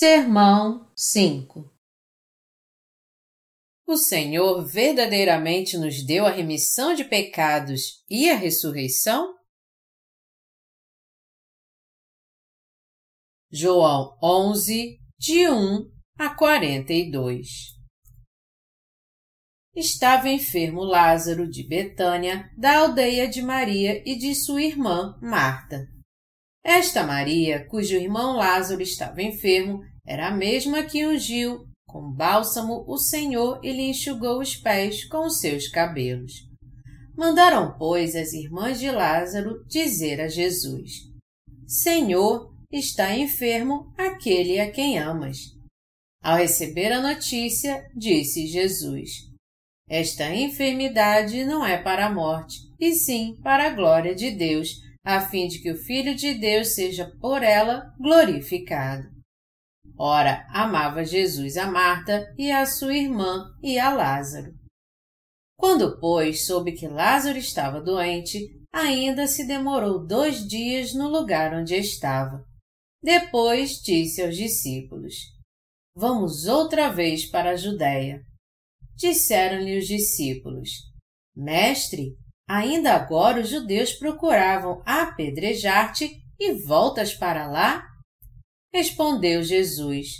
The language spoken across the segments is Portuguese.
Sermão 5 O Senhor verdadeiramente nos deu a remissão de pecados e a ressurreição? João 11, de 1 a 42 Estava enfermo Lázaro de Betânia, da aldeia de Maria e de sua irmã Marta. Esta Maria, cujo irmão Lázaro estava enfermo, era a mesma que ungiu com bálsamo o Senhor e lhe enxugou os pés com os seus cabelos. Mandaram, pois, as irmãs de Lázaro dizer a Jesus: Senhor, está enfermo aquele a quem amas. Ao receber a notícia, disse Jesus: Esta enfermidade não é para a morte, e sim para a glória de Deus a fim de que o Filho de Deus seja por ela glorificado. Ora, amava Jesus a Marta e a sua irmã e a Lázaro. Quando, pois, soube que Lázaro estava doente, ainda se demorou dois dias no lugar onde estava. Depois disse aos discípulos: Vamos outra vez para a Judéia. Disseram-lhe os discípulos: Mestre, Ainda agora os judeus procuravam apedrejar-te e voltas para lá? Respondeu Jesus: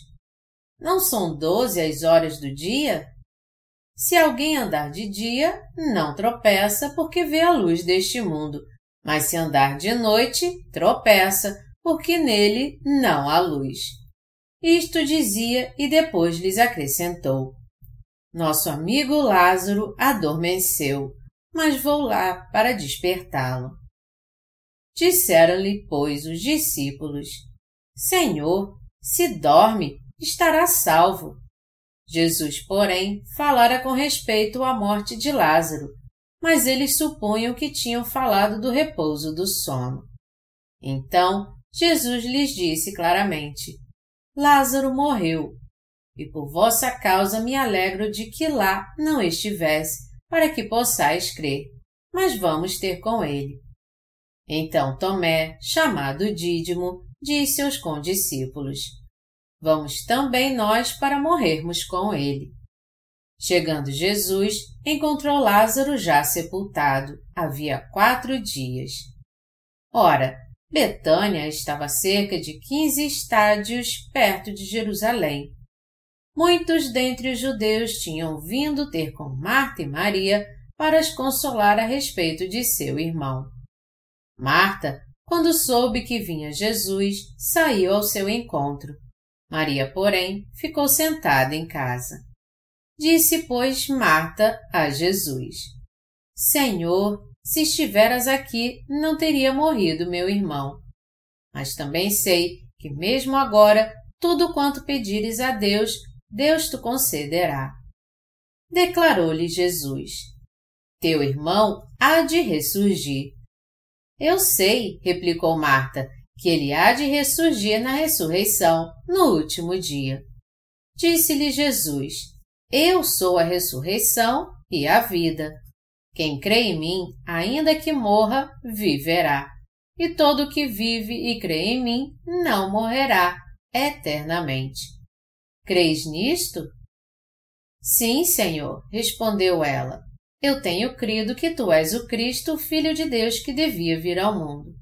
Não são doze as horas do dia? Se alguém andar de dia, não tropeça porque vê a luz deste mundo, mas se andar de noite, tropeça porque nele não há luz. Isto dizia e depois lhes acrescentou: Nosso amigo Lázaro adormeceu mas vou lá para despertá-lo. Disseram-lhe, pois, os discípulos: Senhor, se dorme, estará salvo. Jesus, porém, falara com respeito à morte de Lázaro, mas eles supunham que tinham falado do repouso do sono. Então, Jesus lhes disse claramente: Lázaro morreu, e por vossa causa me alegro de que lá não estivesse, para que possais crer, mas vamos ter com ele. Então Tomé, chamado Dídimo, disse aos condiscípulos: Vamos também nós para morrermos com ele. Chegando Jesus, encontrou Lázaro já sepultado, havia quatro dias. Ora, Betânia estava cerca de quinze estádios perto de Jerusalém, muitos dentre os judeus tinham vindo ter com Marta e Maria para as consolar a respeito de seu irmão. Marta, quando soube que vinha Jesus, saiu ao seu encontro. Maria, porém, ficou sentada em casa. Disse, pois, Marta a Jesus: Senhor, se estiveras aqui, não teria morrido meu irmão. Mas também sei que, mesmo agora, tudo quanto pedires a Deus, Deus te concederá. Declarou-lhe Jesus: Teu irmão há de ressurgir. Eu sei, replicou Marta, que ele há de ressurgir na ressurreição, no último dia. Disse-lhe Jesus: Eu sou a ressurreição e a vida. Quem crê em mim, ainda que morra, viverá. E todo que vive e crê em mim não morrerá eternamente. Crês nisto? Sim, Senhor, respondeu ela. Eu tenho crido que tu és o Cristo, o Filho de Deus que devia vir ao mundo.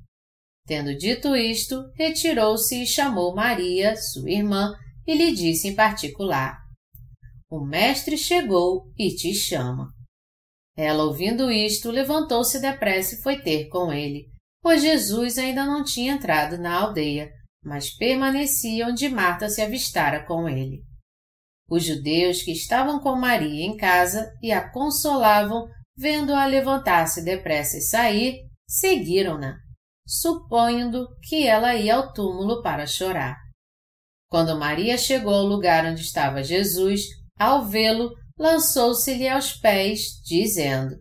Tendo dito isto, retirou-se e chamou Maria, sua irmã, e lhe disse em particular: O Mestre chegou e te chama. Ela, ouvindo isto, levantou-se depressa e foi ter com ele, pois Jesus ainda não tinha entrado na aldeia, mas permanecia onde Marta se avistara com ele. Os judeus que estavam com Maria em casa e a consolavam, vendo-a levantar-se depressa e sair, seguiram-na, supondo que ela ia ao túmulo para chorar. Quando Maria chegou ao lugar onde estava Jesus, ao vê-lo, lançou-se-lhe aos pés, dizendo: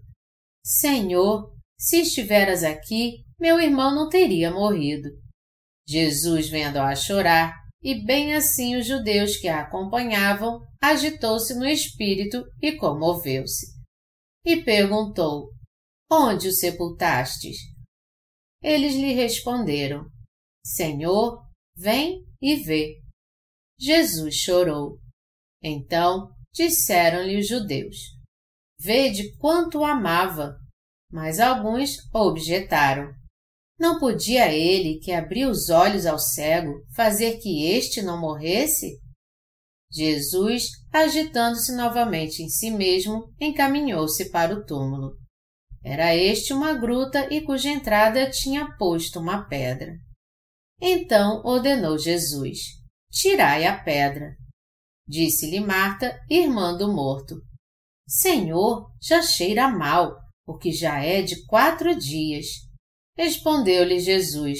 Senhor, se estiveras aqui, meu irmão não teria morrido. Jesus, vendo-a chorar, e bem assim os judeus que a acompanhavam, agitou-se no espírito e comoveu-se. E perguntou: Onde o sepultastes? Eles lhe responderam: Senhor, vem e vê. Jesus chorou. Então disseram-lhe os judeus: Vede quanto o amava. Mas alguns objetaram. Não podia ele, que abriu os olhos ao cego, fazer que este não morresse? Jesus, agitando-se novamente em si mesmo, encaminhou-se para o túmulo. Era este uma gruta e cuja entrada tinha posto uma pedra. Então ordenou Jesus: Tirai a pedra. Disse-lhe Marta, irmã do morto: Senhor, já cheira mal, porque já é de quatro dias. Respondeu-lhe Jesus: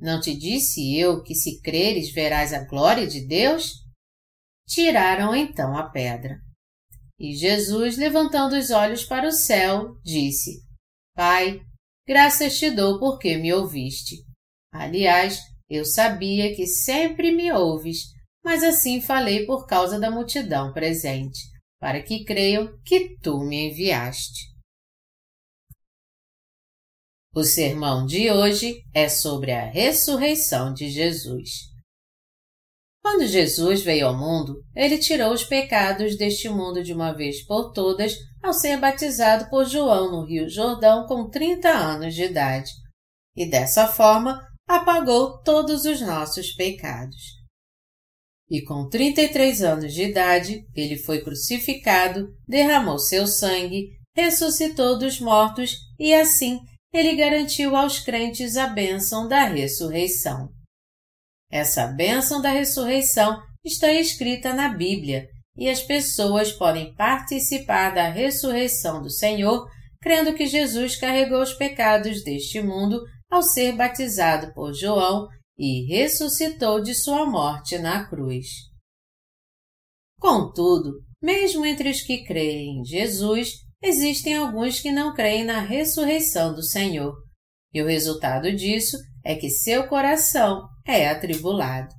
Não te disse eu que se creres verás a glória de Deus? Tiraram então a pedra. E Jesus, levantando os olhos para o céu, disse: Pai, graças te dou porque me ouviste. Aliás, eu sabia que sempre me ouves, mas assim falei por causa da multidão presente, para que creiam que tu me enviaste. O sermão de hoje é sobre a ressurreição de Jesus. Quando Jesus veio ao mundo, ele tirou os pecados deste mundo de uma vez por todas ao ser batizado por João no Rio Jordão com 30 anos de idade. E dessa forma apagou todos os nossos pecados. E com 33 anos de idade, ele foi crucificado, derramou seu sangue, ressuscitou dos mortos e assim ele garantiu aos crentes a bênção da ressurreição. Essa bênção da ressurreição está escrita na Bíblia e as pessoas podem participar da ressurreição do Senhor crendo que Jesus carregou os pecados deste mundo ao ser batizado por João e ressuscitou de sua morte na cruz. Contudo, mesmo entre os que creem em Jesus, existem alguns que não creem na ressurreição do Senhor. E o resultado disso é que seu coração é atribulado.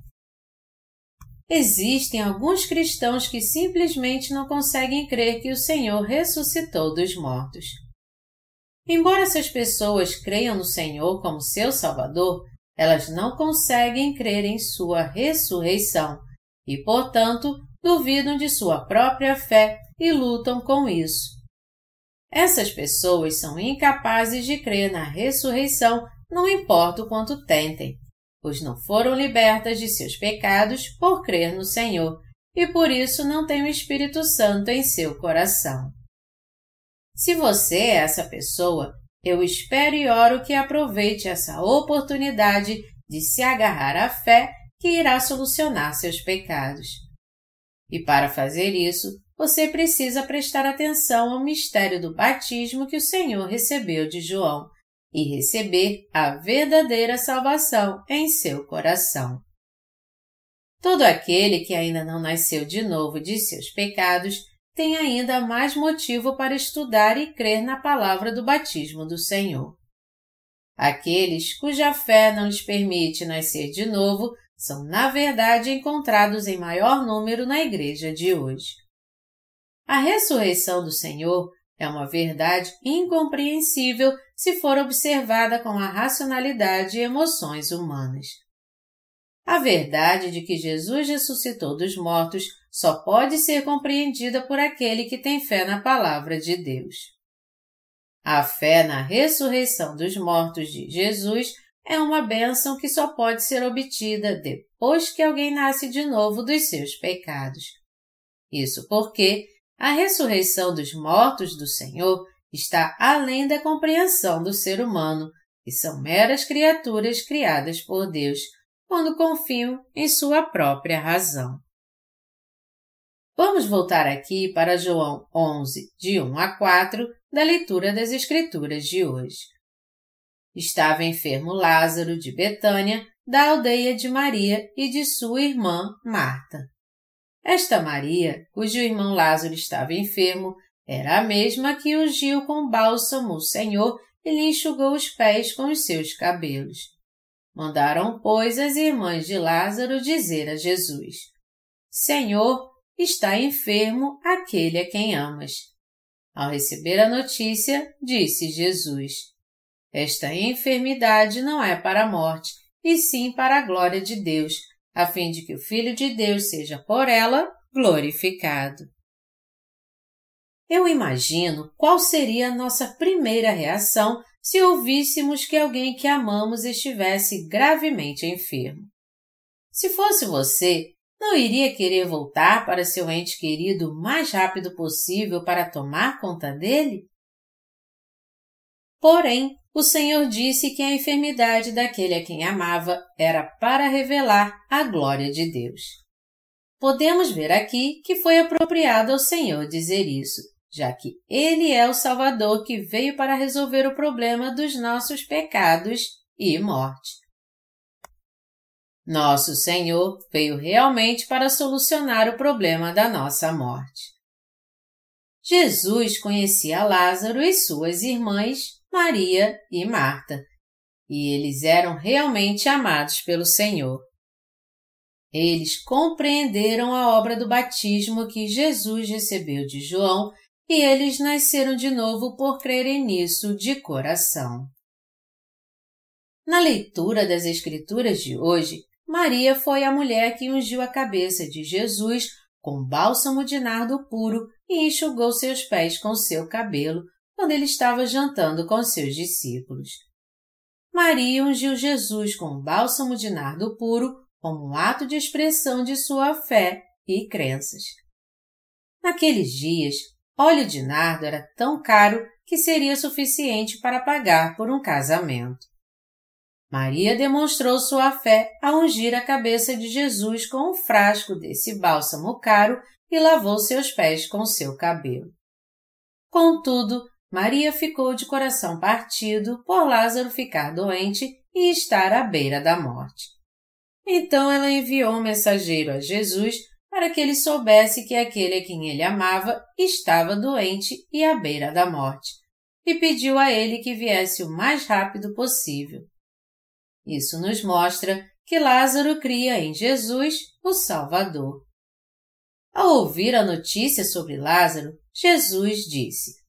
Existem alguns cristãos que simplesmente não conseguem crer que o Senhor ressuscitou dos mortos. Embora essas pessoas creiam no Senhor como seu Salvador, elas não conseguem crer em sua ressurreição e, portanto, duvidam de sua própria fé e lutam com isso. Essas pessoas são incapazes de crer na ressurreição, não importa o quanto tentem pois não foram libertas de seus pecados por crer no Senhor e por isso não têm o Espírito Santo em seu coração. Se você é essa pessoa, eu espero e oro que aproveite essa oportunidade de se agarrar à fé que irá solucionar seus pecados. E para fazer isso, você precisa prestar atenção ao mistério do batismo que o Senhor recebeu de João e receber a verdadeira salvação em seu coração. Todo aquele que ainda não nasceu de novo de seus pecados tem ainda mais motivo para estudar e crer na palavra do batismo do Senhor. Aqueles cuja fé não lhes permite nascer de novo são, na verdade, encontrados em maior número na igreja de hoje. A ressurreição do Senhor é uma verdade incompreensível se for observada com a racionalidade e emoções humanas. A verdade de que Jesus ressuscitou dos mortos só pode ser compreendida por aquele que tem fé na palavra de Deus. A fé na ressurreição dos mortos de Jesus é uma bênção que só pode ser obtida depois que alguém nasce de novo dos seus pecados. Isso porque a ressurreição dos mortos do Senhor está além da compreensão do ser humano, que são meras criaturas criadas por Deus, quando confiam em sua própria razão. Vamos voltar aqui para João 11, de 1 a 4, da leitura das Escrituras de hoje. Estava enfermo Lázaro de Betânia, da aldeia de Maria e de sua irmã Marta. Esta Maria, cujo irmão Lázaro estava enfermo, era a mesma que ungiu com bálsamo o Senhor e lhe enxugou os pés com os seus cabelos. Mandaram, pois, as irmãs de Lázaro dizer a Jesus: Senhor, está enfermo aquele a quem amas. Ao receber a notícia, disse Jesus: Esta enfermidade não é para a morte, e sim para a glória de Deus, a fim de que o Filho de Deus seja por ela glorificado. Eu imagino qual seria a nossa primeira reação se ouvíssemos que alguém que amamos estivesse gravemente enfermo. Se fosse você, não iria querer voltar para seu ente querido o mais rápido possível para tomar conta dele? Porém, o Senhor disse que a enfermidade daquele a quem amava era para revelar a glória de Deus. Podemos ver aqui que foi apropriado ao Senhor dizer isso, já que Ele é o Salvador que veio para resolver o problema dos nossos pecados e morte. Nosso Senhor veio realmente para solucionar o problema da nossa morte. Jesus conhecia Lázaro e suas irmãs Maria e Marta, e eles eram realmente amados pelo Senhor. Eles compreenderam a obra do batismo que Jesus recebeu de João e eles nasceram de novo por crerem nisso de coração. Na leitura das Escrituras de hoje, Maria foi a mulher que ungiu a cabeça de Jesus com bálsamo de nardo puro e enxugou seus pés com seu cabelo, quando ele estava jantando com seus discípulos. Maria ungiu Jesus com um bálsamo de nardo puro como um ato de expressão de sua fé e crenças. Naqueles dias, óleo de nardo era tão caro que seria suficiente para pagar por um casamento. Maria demonstrou sua fé ao ungir a cabeça de Jesus com um frasco desse bálsamo caro e lavou seus pés com seu cabelo. Contudo, Maria ficou de coração partido por Lázaro ficar doente e estar à beira da morte. Então ela enviou um mensageiro a Jesus para que ele soubesse que aquele a quem ele amava estava doente e à beira da morte, e pediu a ele que viesse o mais rápido possível. Isso nos mostra que Lázaro cria em Jesus o Salvador. Ao ouvir a notícia sobre Lázaro, Jesus disse: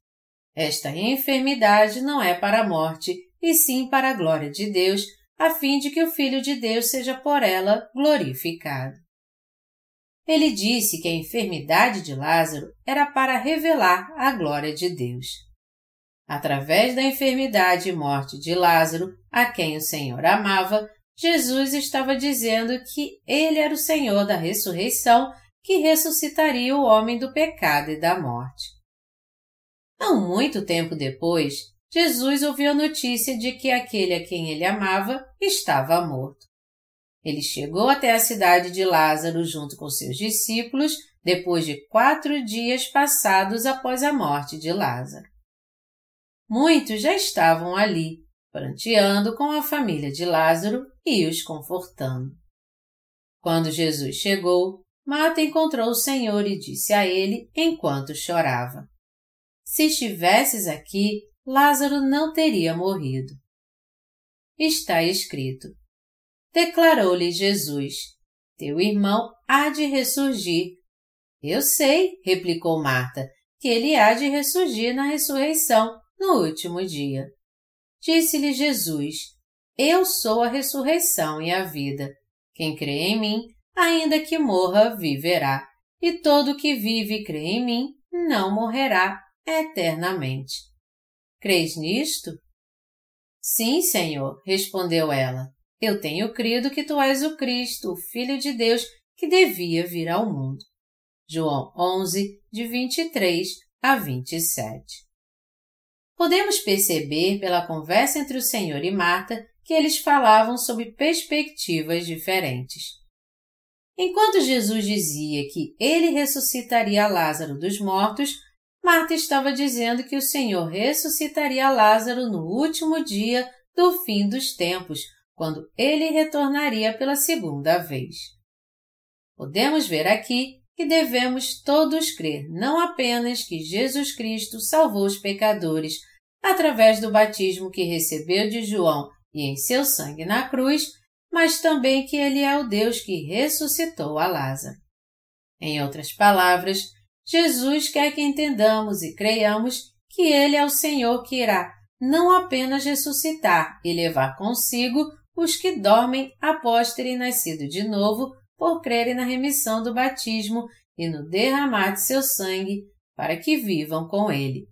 esta enfermidade não é para a morte, e sim para a glória de Deus, a fim de que o Filho de Deus seja por ela glorificado. Ele disse que a enfermidade de Lázaro era para revelar a glória de Deus. Através da enfermidade e morte de Lázaro, a quem o Senhor amava, Jesus estava dizendo que ele era o Senhor da ressurreição que ressuscitaria o homem do pecado e da morte. Não muito tempo depois, Jesus ouviu a notícia de que aquele a quem ele amava estava morto. Ele chegou até a cidade de Lázaro junto com seus discípulos depois de quatro dias passados após a morte de Lázaro. Muitos já estavam ali, pranteando com a família de Lázaro e os confortando. Quando Jesus chegou, Marta encontrou o Senhor e disse a ele enquanto chorava: se estivesses aqui, Lázaro não teria morrido. Está escrito. Declarou-lhe Jesus: Teu irmão há de ressurgir. Eu sei, replicou Marta, que ele há de ressurgir na ressurreição, no último dia. Disse-lhe Jesus: Eu sou a ressurreição e a vida. Quem crê em mim, ainda que morra, viverá. E todo que vive e crê em mim, não morrerá eternamente. Crês nisto? Sim, Senhor, respondeu ela. Eu tenho crido que tu és o Cristo, o Filho de Deus, que devia vir ao mundo. João 11, de 23 a 27. Podemos perceber pela conversa entre o Senhor e Marta que eles falavam sobre perspectivas diferentes. Enquanto Jesus dizia que ele ressuscitaria Lázaro dos mortos, Marta estava dizendo que o Senhor ressuscitaria Lázaro no último dia do fim dos tempos, quando ele retornaria pela segunda vez. Podemos ver aqui que devemos todos crer não apenas que Jesus Cristo salvou os pecadores através do batismo que recebeu de João e em seu sangue na cruz, mas também que ele é o Deus que ressuscitou a Lázaro. Em outras palavras, Jesus quer que entendamos e creiamos que Ele é o Senhor que irá não apenas ressuscitar e levar consigo os que dormem após terem nascido de novo por crerem na remissão do batismo e no derramar de seu sangue para que vivam com Ele.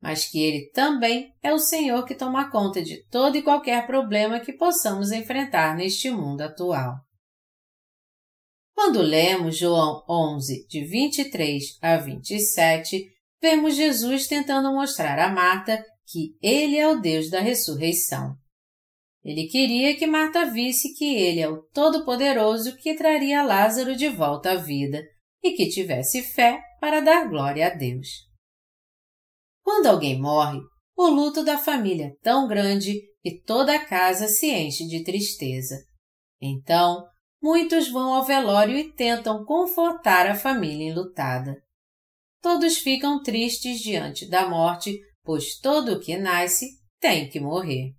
Mas que Ele também é o Senhor que toma conta de todo e qualquer problema que possamos enfrentar neste mundo atual. Quando lemos João 11, de 23 a 27, vemos Jesus tentando mostrar a Marta que Ele é o Deus da ressurreição. Ele queria que Marta visse que Ele é o Todo-Poderoso que traria Lázaro de volta à vida e que tivesse fé para dar glória a Deus. Quando alguém morre, o luto da família é tão grande que toda a casa se enche de tristeza. Então, muitos vão ao velório e tentam confortar a família enlutada. Todos ficam tristes diante da morte, pois todo o que nasce tem que morrer.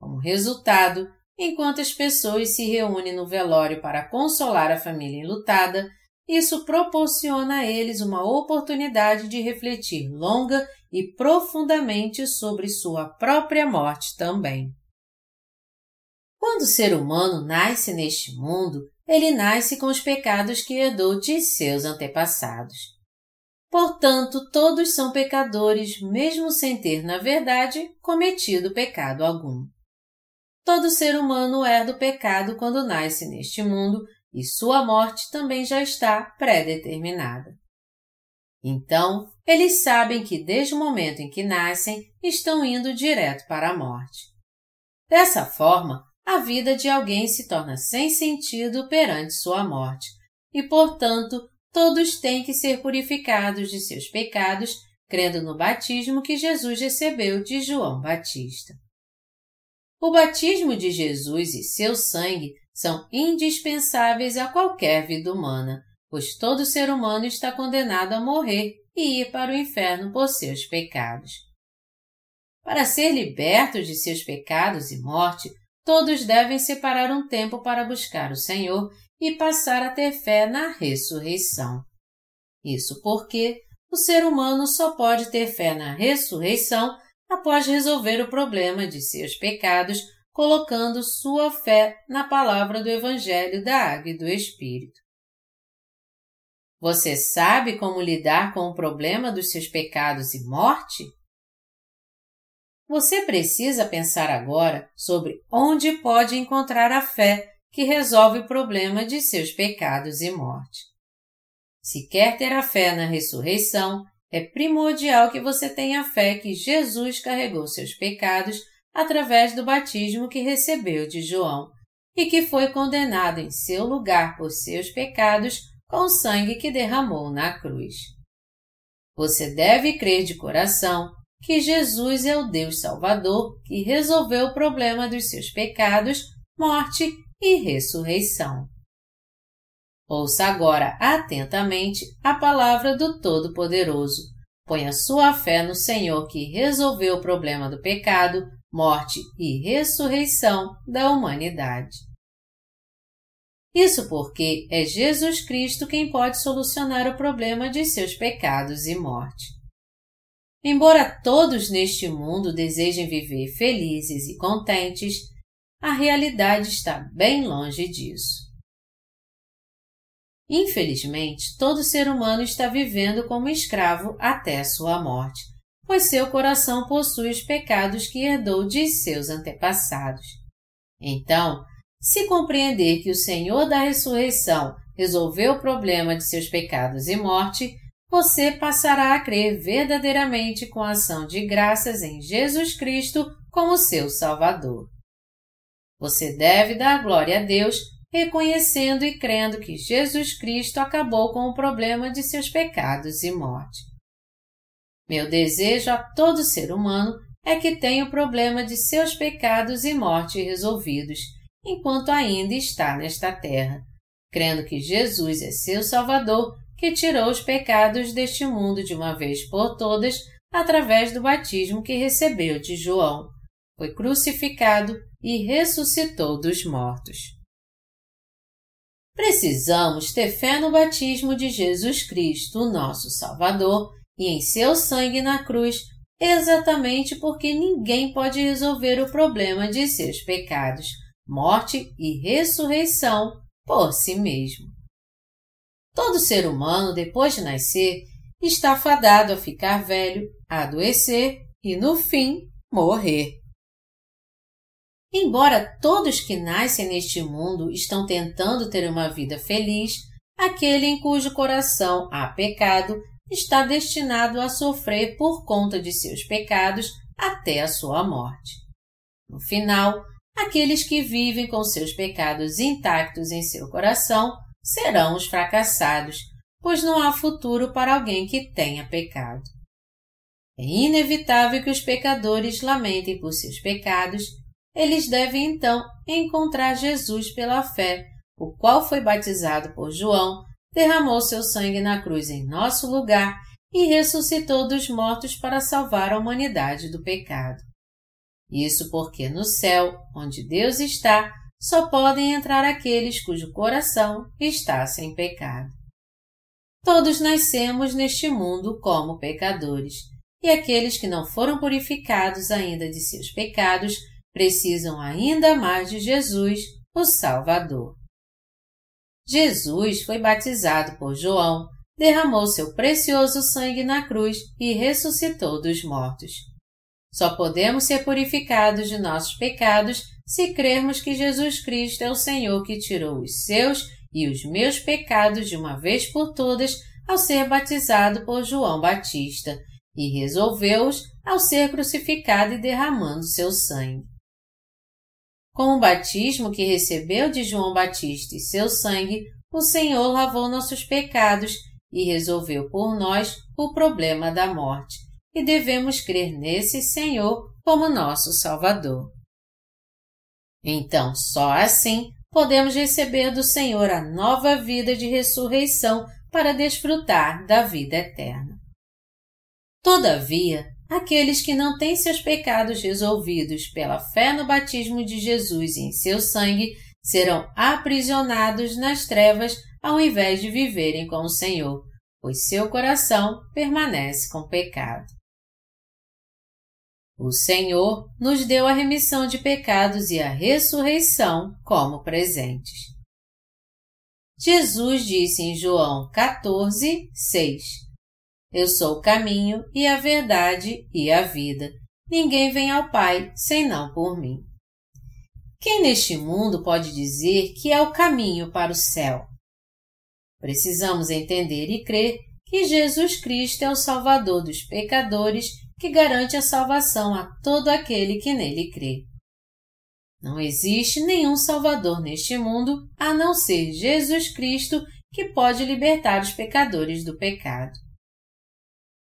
Como resultado, enquanto as pessoas se reúnem no velório para consolar a família enlutada, isso proporciona a eles uma oportunidade de refletir longa e profundamente sobre sua própria morte também. Quando o ser humano nasce neste mundo, ele nasce com os pecados que herdou de seus antepassados. Portanto, todos são pecadores, mesmo sem ter, na verdade, cometido pecado algum. Todo ser humano herda o pecado quando nasce neste mundo e sua morte também já está pré-determinada. Então, eles sabem que desde o momento em que nascem, estão indo direto para a morte. Dessa forma, a vida de alguém se torna sem sentido perante sua morte, e, portanto, todos têm que ser purificados de seus pecados, crendo no batismo que Jesus recebeu de João Batista. O batismo de Jesus e seu sangue são indispensáveis a qualquer vida humana, pois todo ser humano está condenado a morrer e ir para o inferno por seus pecados. Para ser libertos de seus pecados e morte, todos devem separar um tempo para buscar o Senhor e passar a ter fé na ressurreição. Isso porque o ser humano só pode ter fé na ressurreição após resolver o problema de seus pecados colocando sua fé na palavra do Evangelho da Água e do Espírito. Você sabe como lidar com o problema dos seus pecados e morte? Você precisa pensar agora sobre onde pode encontrar a fé que resolve o problema de seus pecados e morte. Se quer ter a fé na ressurreição, é primordial que você tenha fé que Jesus carregou seus pecados através do batismo que recebeu de João e que foi condenado em seu lugar por seus pecados com o sangue que derramou na cruz. Você deve crer de coração que Jesus é o Deus Salvador que resolveu o problema dos seus pecados, morte e ressurreição. Ouça agora atentamente a palavra do Todo-Poderoso. Ponha sua fé no Senhor que resolveu o problema do pecado, morte e ressurreição da humanidade. Isso porque é Jesus Cristo quem pode solucionar o problema de seus pecados e morte. Embora todos neste mundo desejem viver felizes e contentes, a realidade está bem longe disso. Infelizmente, todo ser humano está vivendo como escravo até sua morte, pois seu coração possui os pecados que herdou de seus antepassados. Então, se compreender que o Senhor da ressurreição resolveu o problema de seus pecados e morte, você passará a crer verdadeiramente com a ação de graças em Jesus Cristo como seu Salvador. Você deve dar glória a Deus reconhecendo e crendo que Jesus Cristo acabou com o problema de seus pecados e morte. Meu desejo a todo ser humano é que tenha o problema de seus pecados e morte resolvidos, enquanto ainda está nesta terra, crendo que Jesus é seu Salvador, que tirou os pecados deste mundo de uma vez por todas através do batismo que recebeu de João, foi crucificado e ressuscitou dos mortos. Precisamos ter fé no batismo de Jesus Cristo, nosso Salvador, e em seu sangue na cruz, exatamente porque ninguém pode resolver o problema de seus pecados, morte e ressurreição por si mesmo. Todo ser humano, depois de nascer, está fadado a ficar velho, a adoecer e, no fim, morrer. Embora todos que nascem neste mundo estão tentando ter uma vida feliz, aquele em cujo coração há pecado está destinado a sofrer por conta de seus pecados até a sua morte. No final, aqueles que vivem com seus pecados intactos em seu coração serão os fracassados, pois não há futuro para alguém que tenha pecado. É inevitável que os pecadores lamentem por seus pecados, eles devem então encontrar Jesus pela fé, o qual foi batizado por João, derramou seu sangue na cruz em nosso lugar e ressuscitou dos mortos para salvar a humanidade do pecado. Isso porque no céu, onde Deus está, só podem entrar aqueles cujo coração está sem pecado. Todos nascemos neste mundo como pecadores, e aqueles que não foram purificados ainda de seus pecados precisam ainda mais de Jesus, o Salvador. Jesus foi batizado por João, derramou seu precioso sangue na cruz e ressuscitou dos mortos. Só podemos ser purificados de nossos pecados se crermos que Jesus Cristo é o Senhor que tirou os seus e os meus pecados de uma vez por todas ao ser batizado por João Batista e resolveu-os ao ser crucificado e derramando seu sangue. Com o batismo que recebeu de João Batista e seu sangue, o Senhor lavou nossos pecados e resolveu por nós o problema da morte, e devemos crer nesse Senhor como nosso Salvador. Então, só assim podemos receber do Senhor a nova vida de ressurreição para desfrutar da vida eterna. Todavia, aqueles que não têm seus pecados resolvidos pela fé no batismo de Jesus e em seu sangue serão aprisionados nas trevas ao invés de viverem com o Senhor, pois seu coração permanece com pecado. O Senhor nos deu a remissão de pecados e a ressurreição como presentes. Jesus disse em João 14, 6: Eu sou o caminho e a verdade e a vida. Ninguém vem ao Pai senão por mim. Quem neste mundo pode dizer que é o caminho para o céu? Precisamos entender e crer que Jesus Cristo é o Salvador dos pecadores que garante a salvação a todo aquele que nele crê. Não existe nenhum Salvador neste mundo a não ser Jesus Cristo que pode libertar os pecadores do pecado.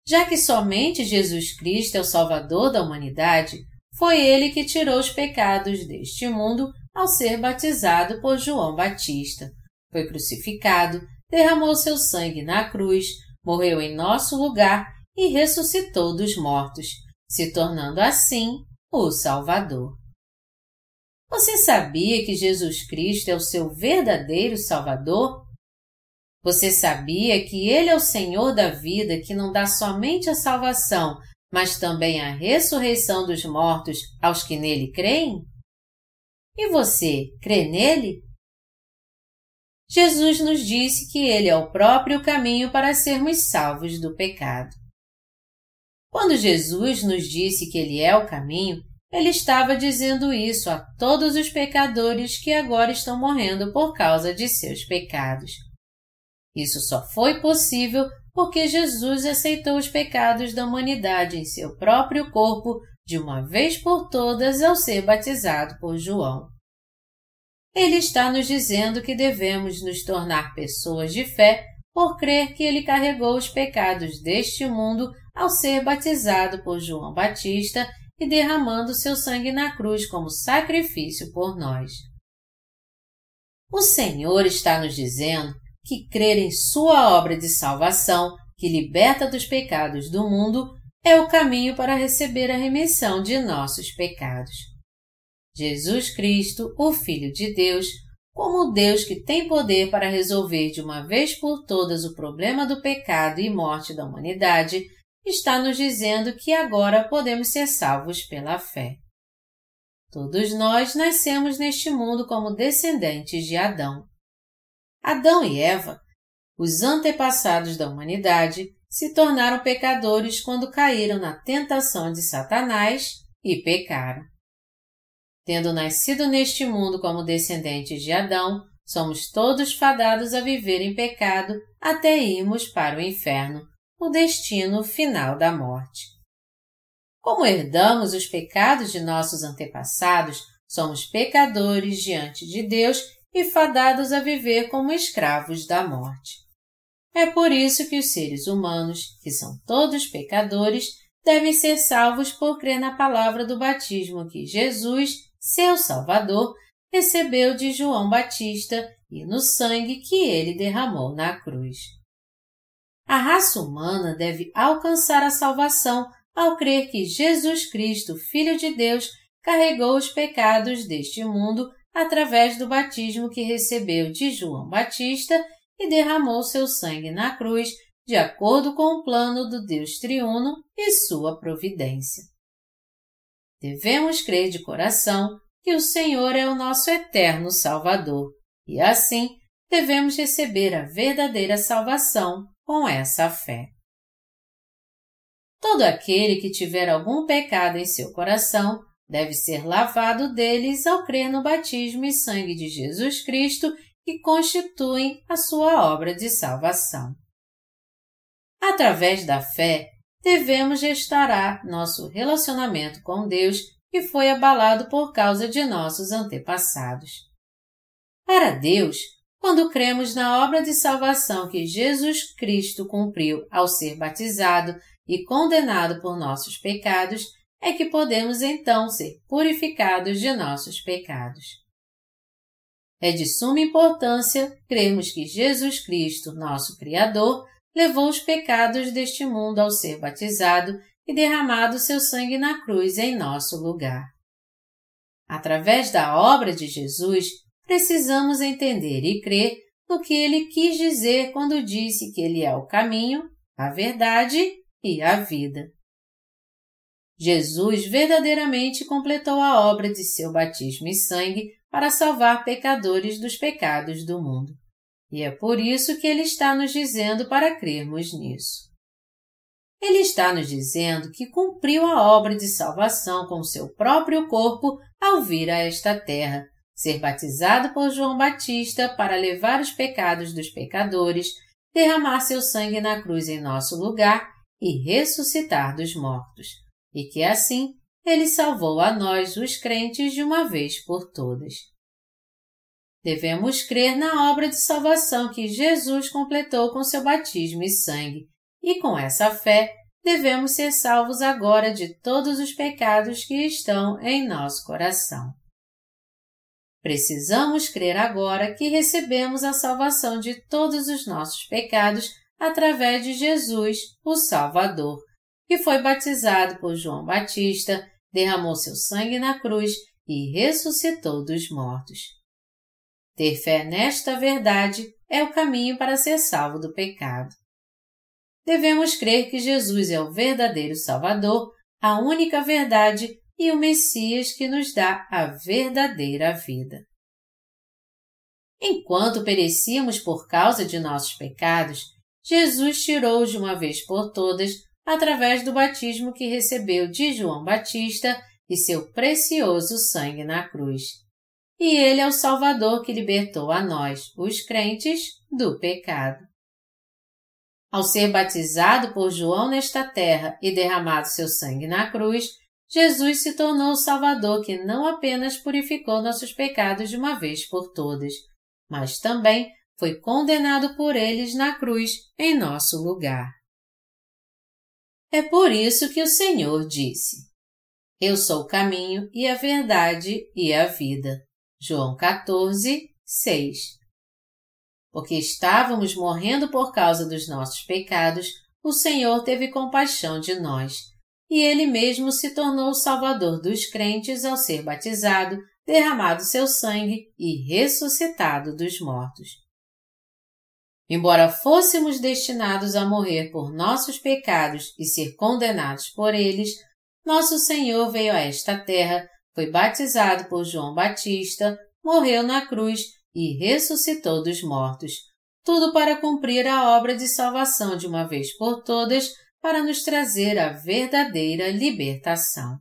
Já que somente Jesus Cristo é o Salvador da humanidade, foi ele que tirou os pecados deste mundo ao ser batizado por João Batista. Foi crucificado, derramou seu sangue na cruz, morreu em nosso lugar e ressuscitou dos mortos, se tornando assim o Salvador. Você sabia que Jesus Cristo é o seu verdadeiro Salvador? Você sabia que Ele é o Senhor da vida que não dá somente a salvação, mas também a ressurreição dos mortos aos que nele creem? E você crê nele? Jesus nos disse que Ele é o próprio caminho para sermos salvos do pecado. Quando Jesus nos disse que Ele é o caminho, Ele estava dizendo isso a todos os pecadores que agora estão morrendo por causa de seus pecados. Isso só foi possível porque Jesus aceitou os pecados da humanidade em seu próprio corpo de uma vez por todas ao ser batizado por João. Ele está nos dizendo que devemos nos tornar pessoas de fé por crer que ele carregou os pecados deste mundo ao ser batizado por João Batista e derramando seu sangue na cruz como sacrifício por nós. O Senhor está nos dizendo que crer em Sua obra de salvação, que liberta dos pecados do mundo, é o caminho para receber a remissão de nossos pecados. Jesus Cristo, o Filho de Deus, como Deus que tem poder para resolver de uma vez por todas o problema do pecado e morte da humanidade, está nos dizendo que agora podemos ser salvos pela fé. Todos nós nascemos neste mundo como descendentes de Adão. Adão e Eva, os antepassados da humanidade, se tornaram pecadores quando caíram na tentação de Satanás e pecaram. Tendo nascido neste mundo como descendentes de Adão, somos todos fadados a viver em pecado até irmos para o inferno, o destino final da morte. Como herdamos os pecados de nossos antepassados, somos pecadores diante de Deus e fadados a viver como escravos da morte. É por isso que os seres humanos, que são todos pecadores, devem ser salvos por crer na palavra do batismo que Jesus, seu Salvador, recebeu de João Batista e no sangue que ele derramou na cruz. A raça humana deve alcançar a salvação ao crer que Jesus Cristo, Filho de Deus, carregou os pecados deste mundo através do batismo que recebeu de João Batista e derramou seu sangue na cruz, de acordo com o plano do Deus triuno e sua providência. Devemos crer de coração que o Senhor é o nosso eterno Salvador e, assim, devemos receber a verdadeira salvação com essa fé. Todo aquele que tiver algum pecado em seu coração deve ser lavado deles ao crer no batismo e sangue de Jesus Cristo que constituem a sua obra de salvação. Através da fé, devemos restaurar nosso relacionamento com Deus que foi abalado por causa de nossos antepassados. Para Deus, quando cremos na obra de salvação que Jesus Cristo cumpriu ao ser batizado e condenado por nossos pecados, é que podemos então ser purificados de nossos pecados. É de suma importância crermos que Jesus Cristo, nosso Criador, levou os pecados deste mundo ao ser batizado e derramado seu sangue na cruz em nosso lugar. Através da obra de Jesus, precisamos entender e crer no que ele quis dizer quando disse que ele é o caminho, a verdade e a vida. Jesus verdadeiramente completou a obra de seu batismo e sangue para salvar pecadores dos pecados do mundo. E é por isso que ele está nos dizendo para crermos nisso. Ele está nos dizendo que cumpriu a obra de salvação com seu próprio corpo ao vir a esta terra, ser batizado por João Batista para levar os pecados dos pecadores, derramar seu sangue na cruz em nosso lugar e ressuscitar dos mortos, e que assim ele salvou a nós, os crentes, de uma vez por todas. Devemos crer na obra de salvação que Jesus completou com seu batismo e sangue, e com essa fé devemos ser salvos agora de todos os pecados que estão em nosso coração. Precisamos crer agora que recebemos a salvação de todos os nossos pecados através de Jesus, o Salvador, que foi batizado por João Batista, derramou seu sangue na cruz e ressuscitou dos mortos. Ter fé nesta verdade é o caminho para ser salvo do pecado. Devemos crer que Jesus é o verdadeiro Salvador, a única verdade e o Messias que nos dá a verdadeira vida. Enquanto perecíamos por causa de nossos pecados, Jesus tirou de uma vez por todas através do batismo que recebeu de João Batista e seu precioso sangue na cruz. E ele é o Salvador que libertou a nós, os crentes, do pecado. Ao ser batizado por João nesta terra e derramado seu sangue na cruz, Jesus se tornou o Salvador que não apenas purificou nossos pecados de uma vez por todas, mas também foi condenado por eles na cruz em nosso lugar. É por isso que o Senhor disse: Eu sou o caminho e a verdade e a vida. João 14, 6. Porque estávamos morrendo por causa dos nossos pecados, o Senhor teve compaixão de nós, e Ele mesmo se tornou o Salvador dos crentes ao ser batizado, derramado seu sangue e ressuscitado dos mortos. Embora fôssemos destinados a morrer por nossos pecados e ser condenados por eles, nosso Senhor veio a esta terra foi batizado por João Batista, morreu na cruz e ressuscitou dos mortos, tudo para cumprir a obra de salvação de uma vez por todas, para nos trazer a verdadeira libertação.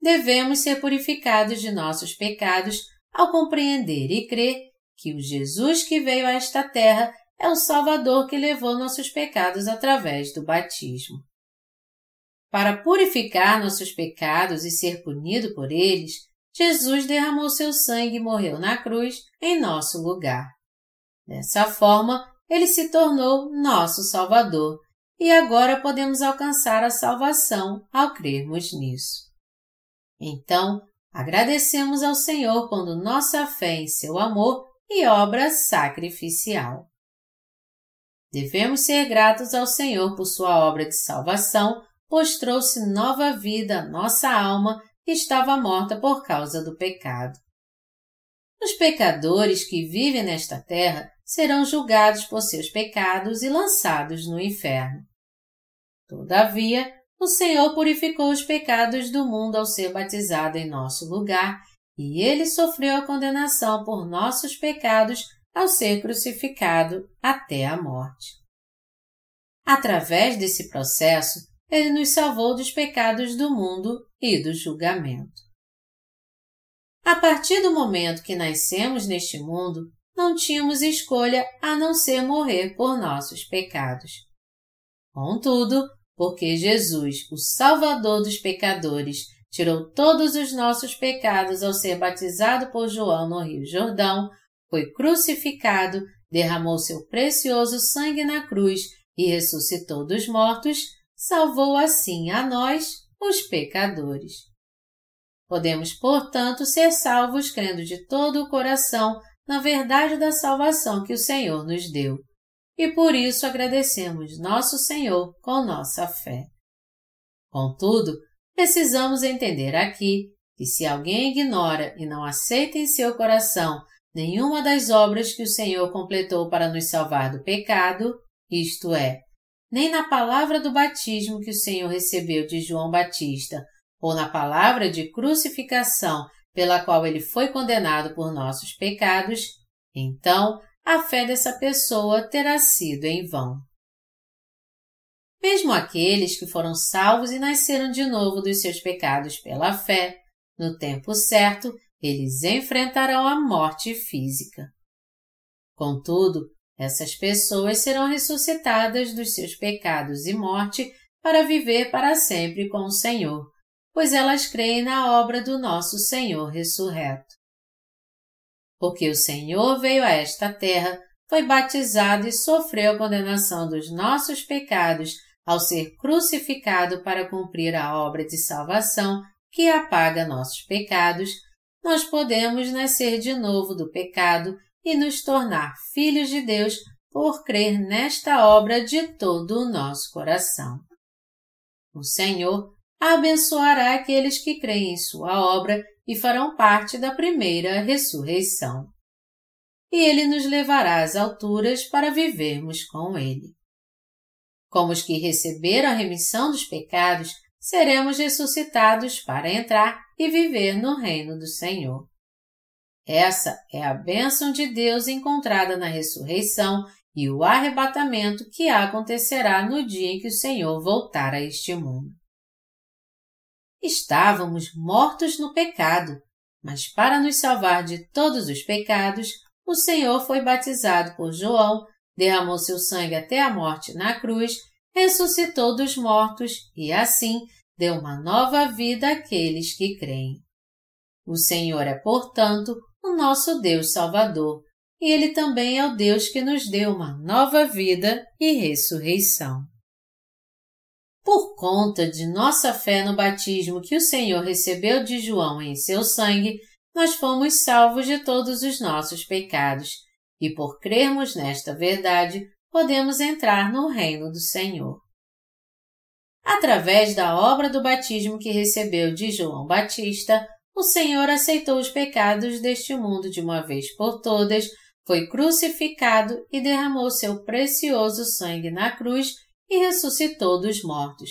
Devemos ser purificados de nossos pecados ao compreender e crer que o Jesus que veio a esta terra é o Salvador que levou nossos pecados através do batismo. Para purificar nossos pecados e ser punido por eles, Jesus derramou seu sangue e morreu na cruz em nosso lugar. Dessa forma, ele se tornou nosso Salvador e agora podemos alcançar a salvação ao crermos nisso. Então, agradecemos ao Senhor quando nossa fé em seu amor e obra sacrificial. Devemos ser gratos ao Senhor por sua obra de salvação, pois trouxe nova vida à nossa alma que estava morta por causa do pecado. Os pecadores que vivem nesta terra serão julgados por seus pecados e lançados no inferno. Todavia, o Senhor purificou os pecados do mundo ao ser batizado em nosso lugar, e ele sofreu a condenação por nossos pecados ao ser crucificado até a morte. Através desse processo, ele nos salvou dos pecados do mundo e do julgamento. A partir do momento que nascemos neste mundo, não tínhamos escolha a não ser morrer por nossos pecados. Contudo, porque Jesus, o Salvador dos pecadores, tirou todos os nossos pecados ao ser batizado por João no Rio Jordão, foi crucificado, derramou seu precioso sangue na cruz e ressuscitou dos mortos, salvou assim a nós, os pecadores. Podemos, portanto, ser salvos crendo de todo o coração na verdade da salvação que o Senhor nos deu. E por isso agradecemos nosso Senhor com nossa fé. Contudo, precisamos entender aqui que se alguém ignora e não aceita em seu coração nenhuma das obras que o Senhor completou para nos salvar do pecado, isto é, nem na palavra do batismo que o Senhor recebeu de João Batista, ou na palavra de crucificação pela qual ele foi condenado por nossos pecados, então a fé dessa pessoa terá sido em vão. Mesmo aqueles que foram salvos e nasceram de novo dos seus pecados pela fé, no tempo certo, eles enfrentarão a morte física. Contudo, essas pessoas serão ressuscitadas dos seus pecados e morte para viver para sempre com o Senhor, pois elas creem na obra do nosso Senhor ressurreto. Porque o Senhor veio a esta terra, foi batizado e sofreu a condenação dos nossos pecados ao ser crucificado para cumprir a obra de salvação que apaga nossos pecados, nós podemos nascer de novo do pecado e nos tornar filhos de Deus por crer nesta obra de todo o nosso coração. O Senhor abençoará aqueles que creem em sua obra e farão parte da primeira ressurreição. E ele nos levará às alturas para vivermos com ele. Como os que receberam a remissão dos pecados, seremos ressuscitados para entrar e viver no reino do Senhor. Essa é a bênção de Deus encontrada na ressurreição e o arrebatamento que acontecerá no dia em que o Senhor voltar a este mundo. Estávamos mortos no pecado, mas para nos salvar de todos os pecados, o Senhor foi batizado por João, derramou seu sangue até a morte na cruz, ressuscitou dos mortos e, assim, deu uma nova vida àqueles que creem. O Senhor é, portanto, o nosso Deus Salvador, e Ele também é o Deus que nos deu uma nova vida e ressurreição. Por conta de nossa fé no batismo que o Senhor recebeu de João em seu sangue, nós fomos salvos de todos os nossos pecados, e por crermos nesta verdade, podemos entrar no reino do Senhor. Através da obra do batismo que recebeu de João Batista, o Senhor aceitou os pecados deste mundo de uma vez por todas, foi crucificado e derramou seu precioso sangue na cruz e ressuscitou dos mortos.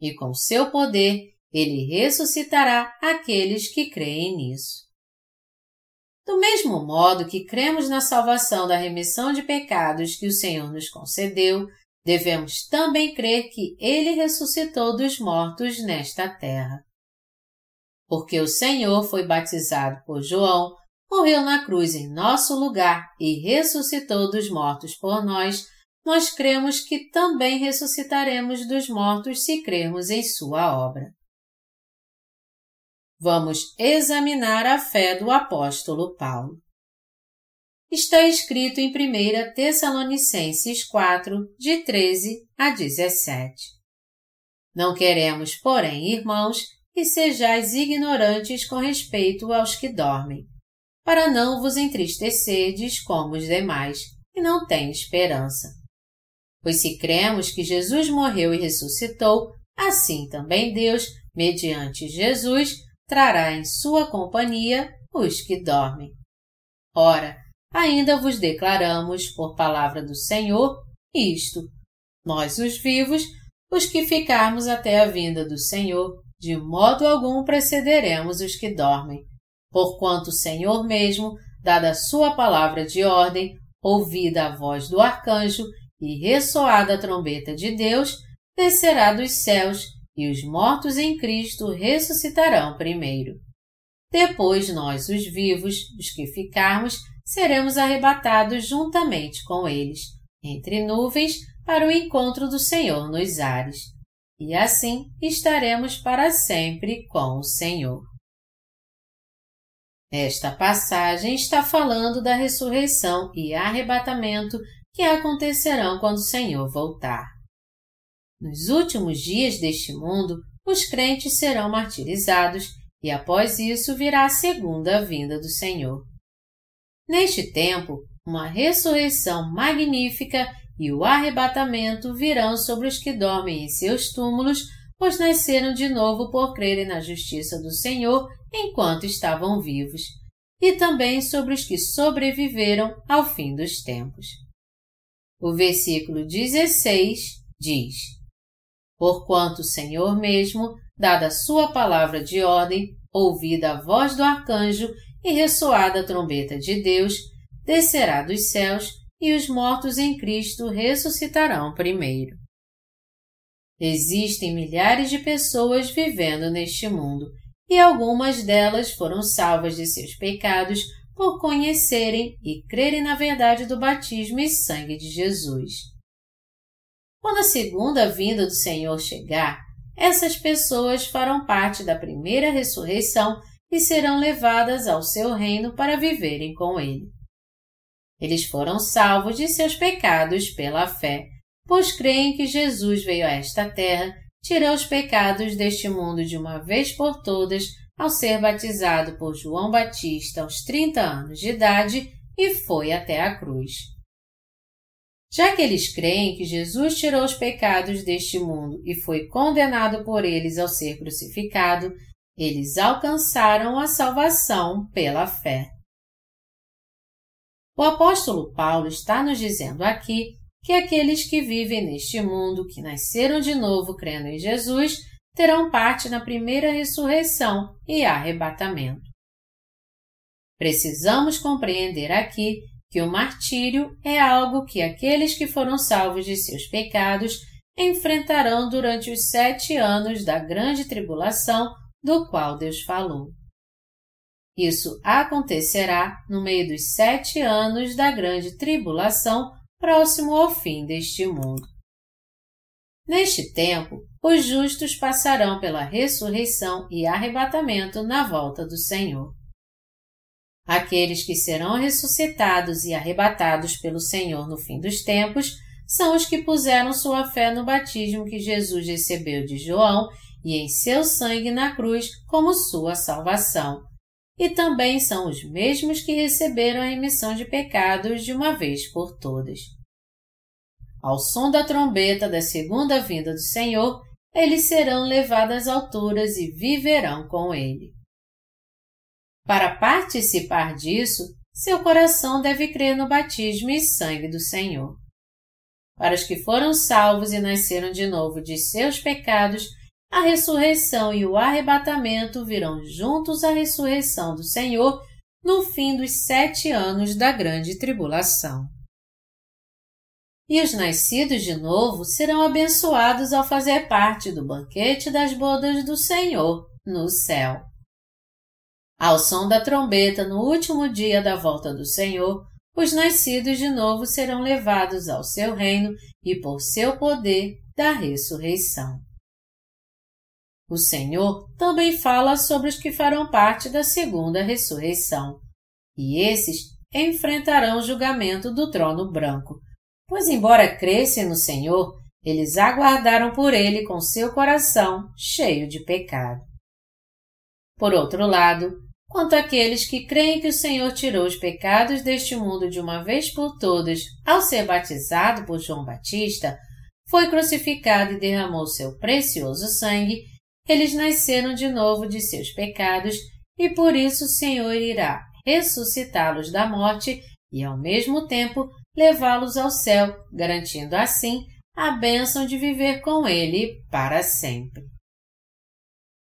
E com seu poder, ele ressuscitará aqueles que creem nisso. Do mesmo modo que cremos na salvação da remissão de pecados que o Senhor nos concedeu, devemos também crer que Ele ressuscitou dos mortos nesta terra. Porque o Senhor foi batizado por João, morreu na cruz em nosso lugar e ressuscitou dos mortos por nós, nós cremos que também ressuscitaremos dos mortos se crermos em Sua obra. Vamos examinar a fé do apóstolo Paulo. Está escrito em 1 Tessalonicenses 4, de 13 a 17. Não queremos, porém, irmãos, que sejais ignorantes com respeito aos que dormem, para não vos entristecerdes como os demais, que não têm esperança. Pois se cremos que Jesus morreu e ressuscitou, assim também Deus, mediante Jesus, trará em sua companhia os que dormem. Ora, ainda vos declaramos, por palavra do Senhor, isto: nós, os vivos, os que ficarmos até a vinda do Senhor, de modo algum precederemos os que dormem. Porquanto o Senhor mesmo, dada a sua palavra de ordem, ouvida a voz do arcanjo e ressoada a trombeta de Deus, descerá dos céus e os mortos em Cristo ressuscitarão primeiro. Depois nós, os vivos, os que ficarmos, seremos arrebatados juntamente com eles, entre nuvens, para o encontro do Senhor nos ares. E assim estaremos para sempre com o Senhor. Esta passagem está falando da ressurreição e arrebatamento que acontecerão quando o Senhor voltar. Nos últimos dias deste mundo, os crentes serão martirizados e após isso virá a segunda vinda do Senhor. Neste tempo, uma ressurreição magnífica e o arrebatamento virão sobre os que dormem em seus túmulos, pois nasceram de novo por crerem na justiça do Senhor enquanto estavam vivos, e também sobre os que sobreviveram ao fim dos tempos. O versículo 16 diz: Porquanto o Senhor mesmo, dada a sua palavra de ordem, ouvida a voz do arcanjo e ressoada a trombeta de Deus, descerá dos céus e os mortos em Cristo ressuscitarão primeiro. Existem milhares de pessoas vivendo neste mundo e algumas delas foram salvas de seus pecados por conhecerem e crerem na verdade do batismo e sangue de Jesus. Quando a segunda vinda do Senhor chegar, essas pessoas farão parte da primeira ressurreição e serão levadas ao seu reino para viverem com ele. Eles foram salvos de seus pecados pela fé, pois creem que Jesus veio a esta terra, tirou os pecados deste mundo de uma vez por todas ao ser batizado por João Batista aos 30 anos de idade e foi até a cruz. Já que eles creem que Jesus tirou os pecados deste mundo e foi condenado por eles ao ser crucificado, eles alcançaram a salvação pela fé. O apóstolo Paulo está nos dizendo aqui que aqueles que vivem neste mundo, que nasceram de novo crendo em Jesus, terão parte na primeira ressurreição e arrebatamento. Precisamos compreender aqui que o martírio é algo que aqueles que foram salvos de seus pecados enfrentarão durante os sete anos da grande tribulação do qual Deus falou. Isso acontecerá no meio dos sete anos da grande tribulação próximo ao fim deste mundo. Neste tempo, os justos passarão pela ressurreição e arrebatamento na volta do Senhor. Aqueles que serão ressuscitados e arrebatados pelo Senhor no fim dos tempos são os que puseram sua fé no batismo que Jesus recebeu de João e em seu sangue na cruz como sua salvação. E também são os mesmos que receberam a remissão de pecados de uma vez por todas. Ao som da trombeta da segunda vinda do Senhor, eles serão levados às alturas e viverão com ele. Para participar disso, seu coração deve crer no batismo e sangue do Senhor. Para os que foram salvos e nasceram de novo de seus pecados, a ressurreição e o arrebatamento virão juntos à ressurreição do Senhor no fim dos sete anos da grande tribulação. E os nascidos de novo serão abençoados ao fazer parte do banquete das bodas do Senhor no céu. Ao som da trombeta no último dia da volta do Senhor, os nascidos de novo serão levados ao seu reino e por seu poder da ressurreição. O Senhor também fala sobre os que farão parte da segunda ressurreição, e esses enfrentarão o julgamento do trono branco, pois, embora crescem no Senhor, eles aguardaram por ele com seu coração cheio de pecado. Por outro lado, quanto àqueles que creem que o Senhor tirou os pecados deste mundo de uma vez por todas ao ser batizado por João Batista, foi crucificado e derramou seu precioso sangue, eles nasceram de novo de seus pecados e por isso o Senhor irá ressuscitá-los da morte e, ao mesmo tempo, levá-los ao céu, garantindo assim a bênção de viver com Ele para sempre.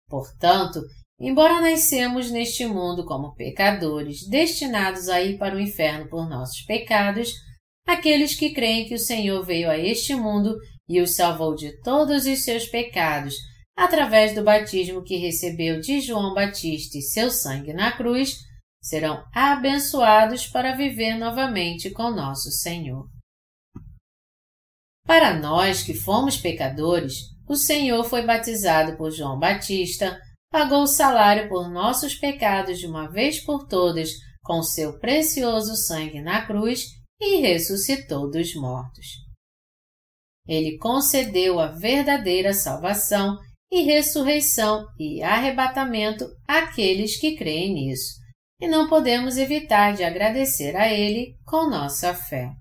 Portanto, embora nascemos neste mundo como pecadores, destinados a ir para o inferno por nossos pecados, aqueles que creem que o Senhor veio a este mundo e os salvou de todos os seus pecados, através do batismo que recebeu de João Batista e seu sangue na cruz, serão abençoados para viver novamente com nosso Senhor. Para nós que fomos pecadores, o Senhor foi batizado por João Batista, pagou o salário por nossos pecados de uma vez por todas com seu precioso sangue na cruz e ressuscitou dos mortos. Ele concedeu a verdadeira salvação e ressurreição e arrebatamento àqueles que creem nisso, e não podemos evitar de agradecer a Ele com nossa fé.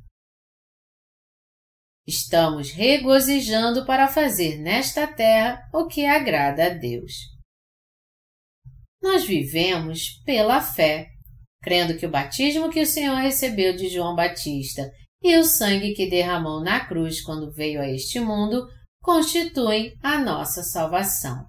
Estamos regozijando para fazer nesta terra o que agrada a Deus. Nós vivemos pela fé, crendo que o batismo que o Senhor recebeu de João Batista e o sangue que derramou na cruz quando veio a este mundo constituem a nossa salvação.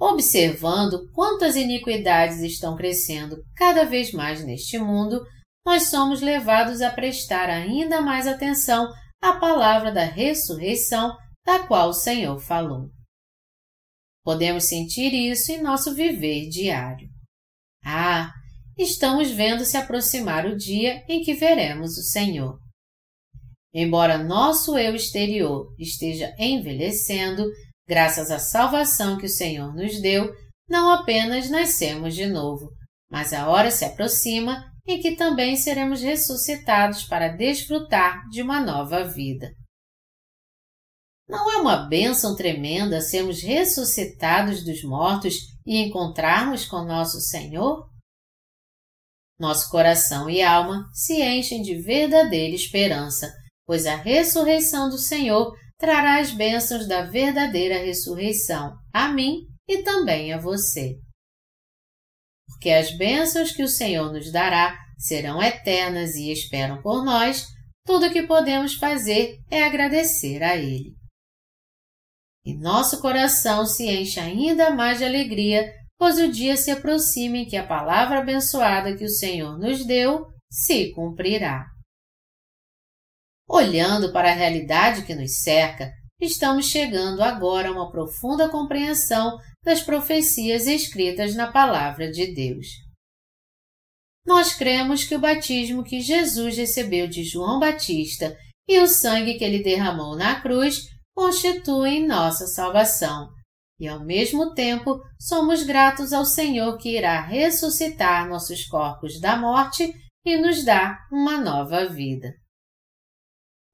Observando quantas iniquidades estão crescendo cada vez mais neste mundo, nós somos levados a prestar ainda mais atenção à palavra da ressurreição da qual o Senhor falou. Podemos sentir isso em nosso viver diário. Ah, estamos vendo se aproximar o dia em que veremos o Senhor. Embora nosso eu exterior esteja envelhecendo, graças à salvação que o Senhor nos deu, não apenas nascemos de novo, mas a hora se aproxima em que também seremos ressuscitados para desfrutar de uma nova vida. Não é uma bênção tremenda sermos ressuscitados dos mortos e encontrarmos com nosso Senhor? Nosso coração e alma se enchem de verdadeira esperança, pois a ressurreição do Senhor trará as bênçãos da verdadeira ressurreição a mim e também a você. Porque as bênçãos que o Senhor nos dará serão eternas e esperam por nós, tudo o que podemos fazer é agradecer a Ele. E nosso coração se enche ainda mais de alegria, pois o dia se aproxima em que a palavra abençoada que o Senhor nos deu se cumprirá. Olhando para a realidade que nos cerca, estamos chegando agora a uma profunda compreensão das profecias escritas na Palavra de Deus. Nós cremos que o batismo que Jesus recebeu de João Batista e o sangue que ele derramou na cruz constituem nossa salvação, e ao mesmo tempo somos gratos ao Senhor que irá ressuscitar nossos corpos da morte e nos dar uma nova vida.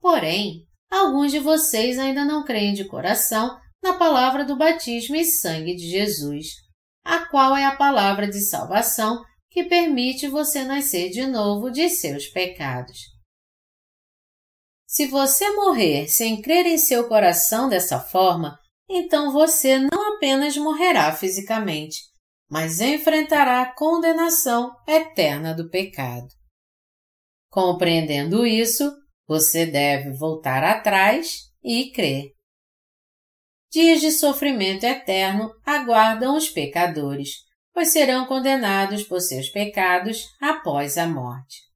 Porém, alguns de vocês ainda não creem de coração na palavra do batismo e sangue de Jesus, a qual é a palavra de salvação que permite você nascer de novo de seus pecados. Se você morrer sem crer em seu coração dessa forma, então você não apenas morrerá fisicamente, mas enfrentará a condenação eterna do pecado. Compreendendo isso, você deve voltar atrás e crer. dias de sofrimento eterno aguardam os pecadores, pois serão condenados por seus pecados após a morte.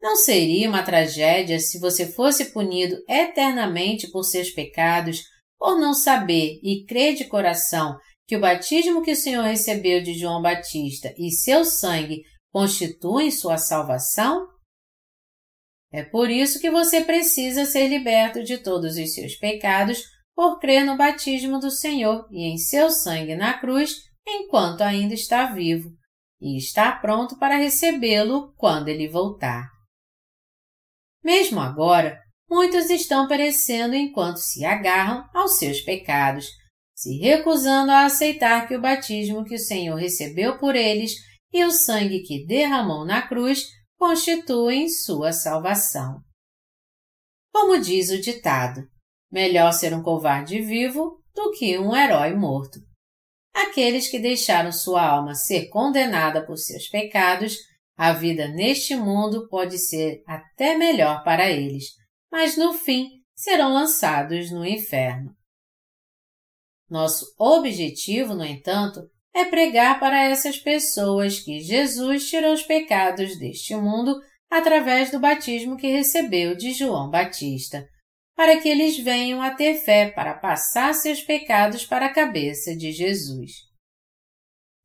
Não seria uma tragédia se você fosse punido eternamente por seus pecados por não saber e crer de coração que o batismo que o Senhor recebeu de João Batista e seu sangue constituem sua salvação? É por isso que você precisa ser liberto de todos os seus pecados por crer no batismo do Senhor e em seu sangue na cruz enquanto ainda está vivo e está pronto para recebê-lo quando ele voltar. Mesmo agora, muitos estão perecendo enquanto se agarram aos seus pecados, se recusando a aceitar que o batismo que o Senhor recebeu por eles e o sangue que derramou na cruz constituem sua salvação. Como diz o ditado, melhor ser um covarde vivo do que um herói morto. Aqueles que deixaram sua alma ser condenada por seus pecados, a vida neste mundo pode ser até melhor para eles, mas no fim serão lançados no inferno. Nosso objetivo, no entanto, é pregar para essas pessoas que Jesus tirou os pecados deste mundo através do batismo que recebeu de João Batista, para que eles venham a ter fé para passar seus pecados para a cabeça de Jesus.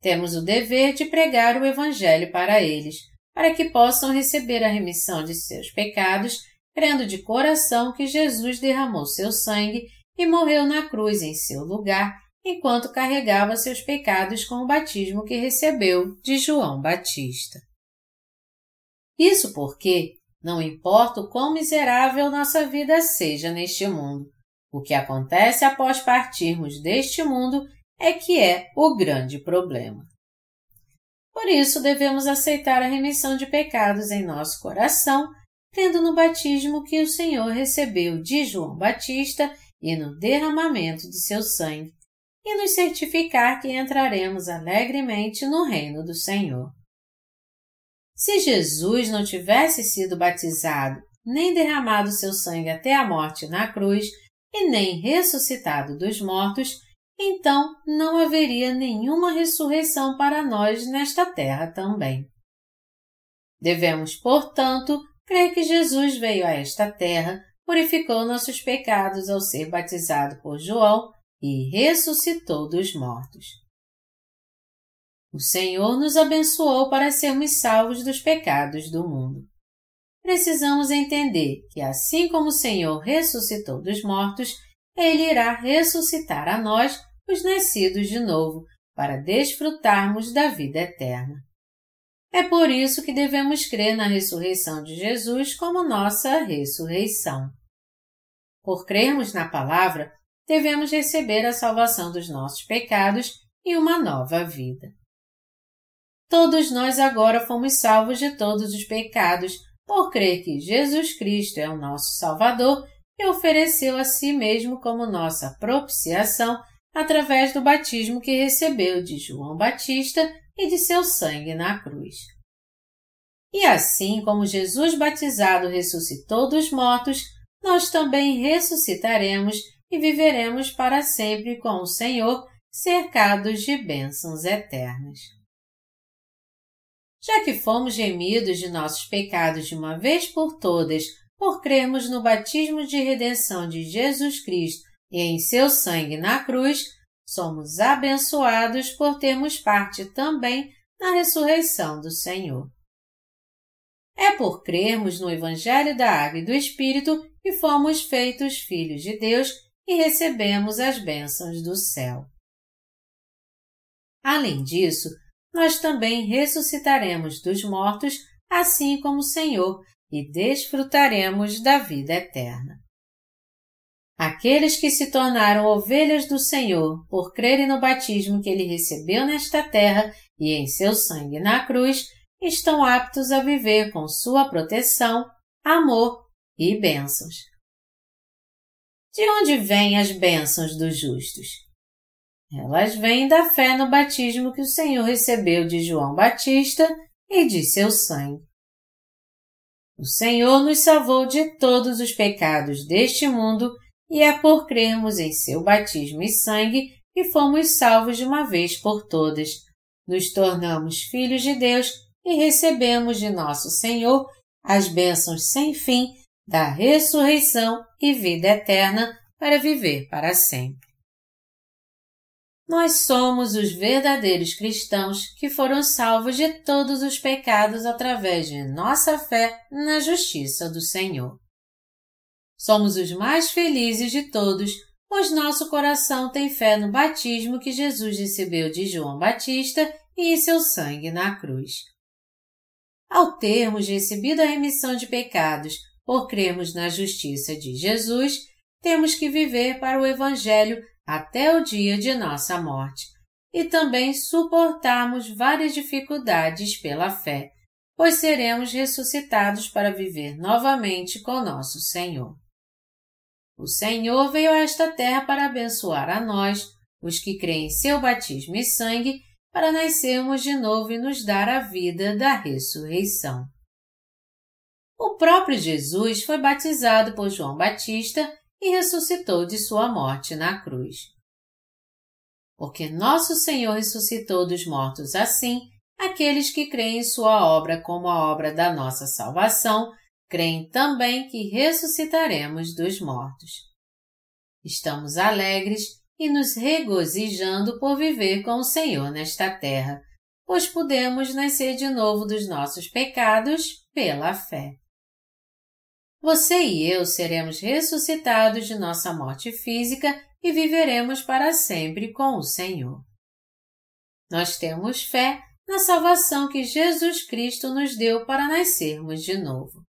Temos o dever de pregar o Evangelho para eles, para que possam receber a remissão de seus pecados, crendo de coração que Jesus derramou seu sangue e morreu na cruz em seu lugar enquanto carregava seus pecados com o batismo que recebeu de João Batista. Isso porque, não importa o quão miserável nossa vida seja neste mundo, o que acontece após partirmos deste mundo é que é o grande problema. Por isso devemos aceitar a remissão de pecados em nosso coração, tendo no batismo que o Senhor recebeu de João Batista e no derramamento de seu sangue, e nos certificar que entraremos alegremente no reino do Senhor. Se Jesus não tivesse sido batizado, nem derramado seu sangue até a morte na cruz, e nem ressuscitado dos mortos, então não haveria nenhuma ressurreição para nós nesta terra também. Devemos, portanto, crer que Jesus veio a esta terra, purificou nossos pecados ao ser batizado por João e ressuscitou dos mortos. O Senhor nos abençoou para sermos salvos dos pecados do mundo. Precisamos entender que, assim como o Senhor ressuscitou dos mortos, Ele irá ressuscitar a nós, os nascidos de novo, para desfrutarmos da vida eterna. É por isso que devemos crer na ressurreição de Jesus como nossa ressurreição. Por crermos na palavra, devemos receber a salvação dos nossos pecados e uma nova vida. Todos nós agora fomos salvos de todos os pecados por crer que Jesus Cristo é o nosso Salvador e ofereceu a si mesmo como nossa propiciação através do batismo que recebeu de João Batista e de seu sangue na cruz. E assim como Jesus batizado ressuscitou dos mortos, nós também ressuscitaremos e viveremos para sempre com o Senhor, cercados de bênçãos eternas. Já que fomos remidos de nossos pecados de uma vez por todas, por crermos no batismo de redenção de Jesus Cristo e em seu sangue na cruz, somos abençoados por termos parte também na ressurreição do Senhor. É por crermos no Evangelho da Água e do Espírito que fomos feitos filhos de Deus e recebemos as bênçãos do céu. Além disso, nós também ressuscitaremos dos mortos, assim como o Senhor, e desfrutaremos da vida eterna. Aqueles que se tornaram ovelhas do Senhor por crerem no batismo que ele recebeu nesta terra e em seu sangue na cruz, estão aptos a viver com sua proteção, amor e bênçãos. De onde vêm as bênçãos dos justos? Elas vêm da fé no batismo que o Senhor recebeu de João Batista e de seu sangue. O Senhor nos salvou de todos os pecados deste mundo e é por crermos em seu batismo e sangue que fomos salvos de uma vez por todas. Nos tornamos filhos de Deus e recebemos de nosso Senhor as bênçãos sem fim da ressurreição e vida eterna para viver para sempre. Nós somos os verdadeiros cristãos que foram salvos de todos os pecados através de nossa fé na justiça do Senhor. Somos os mais felizes de todos, pois nosso coração tem fé no batismo que Jesus recebeu de João Batista e em seu sangue na cruz. Ao termos recebido a remissão de pecados por crermos na justiça de Jesus, temos que viver para o Evangelho até o dia de nossa morte e também suportarmos várias dificuldades pela fé, pois seremos ressuscitados para viver novamente com nosso Senhor. O Senhor veio a esta terra para abençoar a nós, os que creem em seu batismo e sangue, para nascermos de novo e nos dar a vida da ressurreição. O próprio Jesus foi batizado por João Batista e ressuscitou de sua morte na cruz. Porque nosso Senhor ressuscitou dos mortos assim, aqueles que creem em sua obra como a obra da nossa salvação, creem também que ressuscitaremos dos mortos. Estamos alegres e nos regozijando por viver com o Senhor nesta terra, pois podemos nascer de novo dos nossos pecados pela fé. Você e eu seremos ressuscitados de nossa morte física e viveremos para sempre com o Senhor. Nós temos fé na salvação que Jesus Cristo nos deu para nascermos de novo.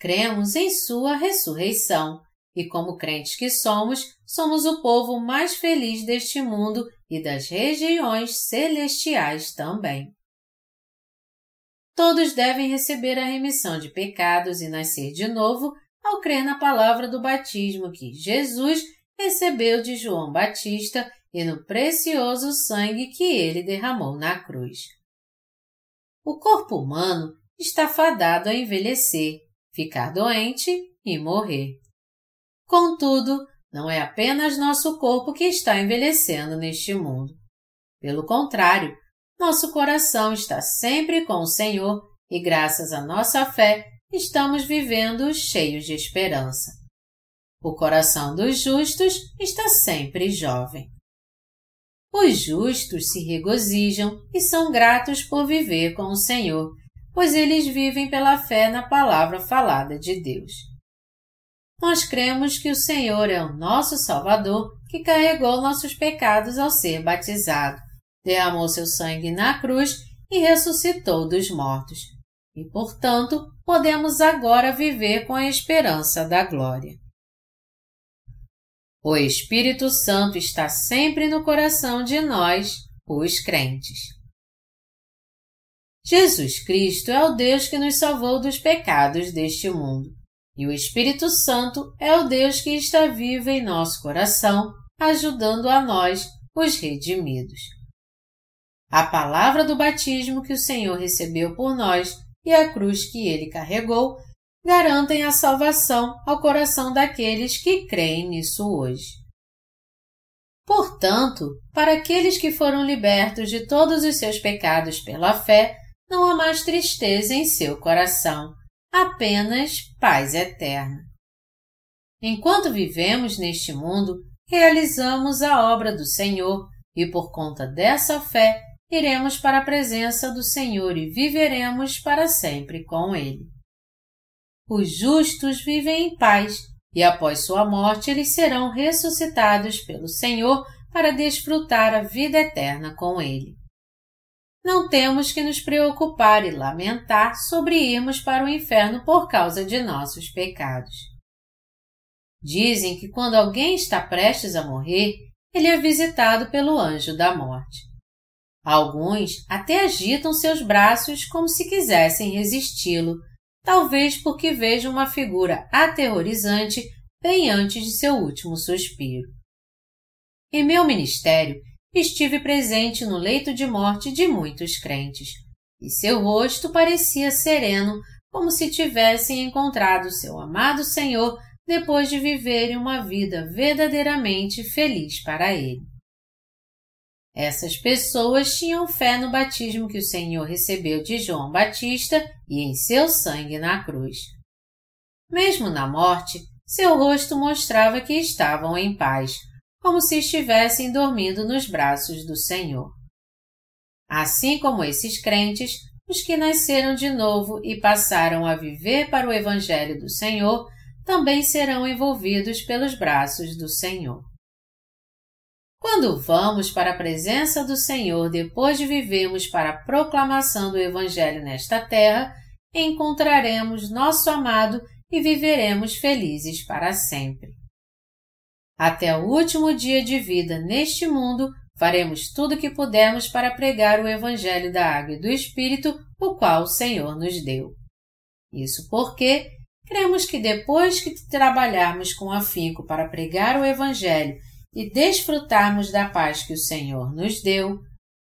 Cremos em Sua ressurreição e, como crentes que somos, somos o povo mais feliz deste mundo e das regiões celestiais também. Todos devem receber a remissão de pecados e nascer de novo ao crer na palavra do batismo que Jesus recebeu de João Batista e no precioso sangue que ele derramou na cruz. O corpo humano está fadado a envelhecer, ficar doente e morrer. Contudo, não é apenas nosso corpo que está envelhecendo neste mundo. Pelo contrário, nosso coração está sempre com o Senhor e, graças à nossa fé, estamos vivendo cheios de esperança. O coração dos justos está sempre jovem. Os justos se regozijam e são gratos por viver com o Senhor, pois eles vivem pela fé na palavra falada de Deus. Nós cremos que o Senhor é o nosso Salvador que carregou nossos pecados ao ser batizado derramou seu sangue na cruz e ressuscitou dos mortos. E, portanto, podemos agora viver com a esperança da glória. O Espírito Santo está sempre no coração de nós, os crentes. Jesus Cristo é o Deus que nos salvou dos pecados deste mundo, e o Espírito Santo é o Deus que está vivo em nosso coração, ajudando a nós, os redimidos. A palavra do batismo que o Senhor recebeu por nós e a cruz que ele carregou garantem a salvação ao coração daqueles que creem nisso hoje. Portanto, para aqueles que foram libertos de todos os seus pecados pela fé, não há mais tristeza em seu coração, apenas paz eterna. Enquanto vivemos neste mundo, realizamos a obra do Senhor e, por conta dessa fé, iremos para a presença do Senhor e viveremos para sempre com Ele. Os justos vivem em paz e após sua morte eles serão ressuscitados pelo Senhor para desfrutar a vida eterna com Ele. Não temos que nos preocupar e lamentar sobre irmos para o inferno por causa de nossos pecados. Dizem que quando alguém está prestes a morrer, ele é visitado pelo anjo da morte. Alguns até agitam seus braços como se quisessem resisti-lo, talvez porque vejam uma figura aterrorizante bem antes de seu último suspiro. Em meu ministério, estive presente no leito de morte de muitos crentes, e seu rosto parecia sereno, como se tivessem encontrado seu amado Senhor depois de viverem uma vida verdadeiramente feliz para Ele. Essas pessoas tinham fé no batismo que o Senhor recebeu de João Batista e em seu sangue na cruz. Mesmo na morte, seu rosto mostrava que estavam em paz, como se estivessem dormindo nos braços do Senhor. Assim como esses crentes, os que nasceram de novo e passaram a viver para o Evangelho do Senhor também serão envolvidos pelos braços do Senhor. Quando vamos para a presença do Senhor depois de vivermos para a proclamação do Evangelho nesta terra, encontraremos nosso amado e viveremos felizes para sempre. Até o último dia de vida neste mundo, faremos tudo o que pudermos para pregar o Evangelho da Água e do Espírito, o qual o Senhor nos deu. Isso porque cremos que depois que trabalharmos com afinco para pregar o Evangelho e desfrutarmos da paz que o Senhor nos deu,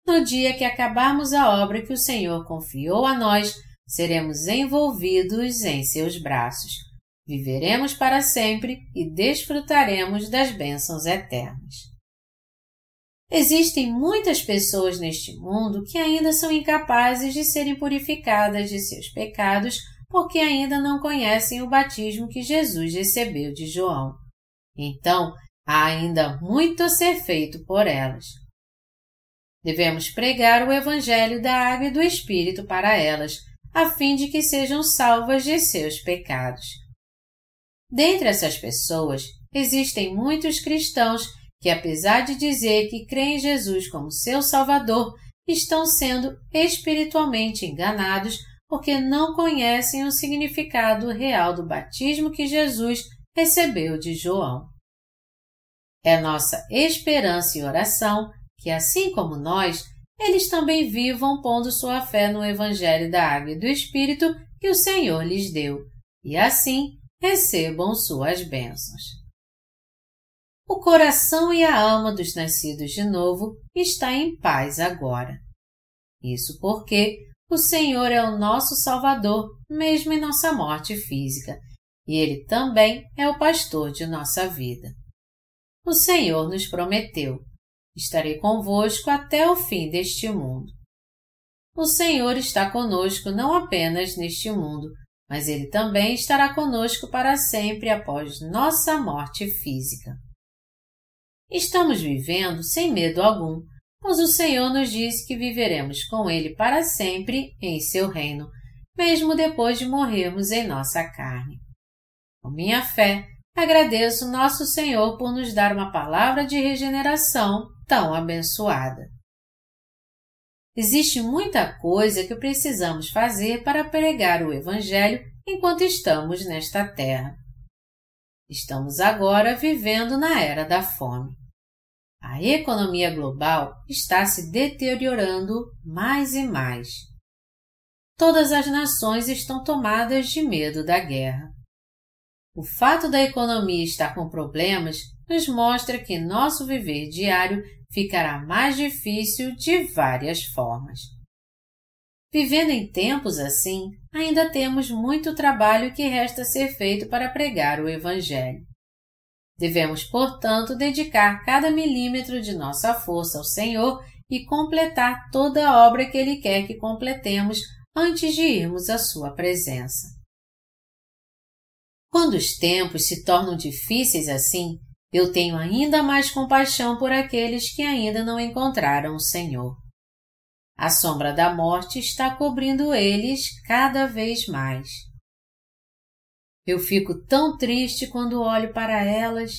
no dia que acabarmos a obra que o Senhor confiou a nós, seremos envolvidos em seus braços. Viveremos para sempre e desfrutaremos das bênçãos eternas. Existem muitas pessoas neste mundo que ainda são incapazes de serem purificadas de seus pecados porque ainda não conhecem o batismo que Jesus recebeu de João. Então, Há ainda muito a ser feito por elas. Devemos pregar o Evangelho da Água e do Espírito para elas, a fim de que sejam salvas de seus pecados. Dentre essas pessoas, existem muitos cristãos que, apesar de dizer que creem em Jesus como seu Salvador, estão sendo espiritualmente enganados porque não conhecem o significado real do batismo que Jesus recebeu de João. É nossa esperança e oração que, assim como nós, eles também vivam pondo sua fé no Evangelho da Água e do Espírito que o Senhor lhes deu, e assim recebam suas bênçãos. O coração e a alma dos nascidos de novo está em paz agora. Isso porque o Senhor é o nosso Salvador, mesmo em nossa morte física, e Ele também é o pastor de nossa vida o Senhor nos prometeu: Estarei convosco até o fim deste mundo. O Senhor está conosco não apenas neste mundo, mas Ele também estará conosco para sempre após nossa morte física. Estamos vivendo sem medo algum, pois o Senhor nos disse que viveremos com Ele para sempre em seu reino, mesmo depois de morrermos em nossa carne. Com minha fé, Agradeço Nosso Senhor por nos dar uma palavra de regeneração tão abençoada. Existe muita coisa que precisamos fazer para pregar o Evangelho enquanto estamos nesta terra. Estamos agora vivendo na era da fome. A economia global está se deteriorando mais e mais. Todas as nações estão tomadas de medo da guerra. O fato da economia estar com problemas nos mostra que nosso viver diário ficará mais difícil de várias formas. Vivendo em tempos assim, ainda temos muito trabalho que resta ser feito para pregar o Evangelho. Devemos, portanto, dedicar cada milímetro de nossa força ao Senhor e completar toda a obra que Ele quer que completemos antes de irmos à Sua presença. Quando os tempos se tornam difíceis assim, eu tenho ainda mais compaixão por aqueles que ainda não encontraram o Senhor. A sombra da morte está cobrindo eles cada vez mais. Eu fico tão triste quando olho para elas.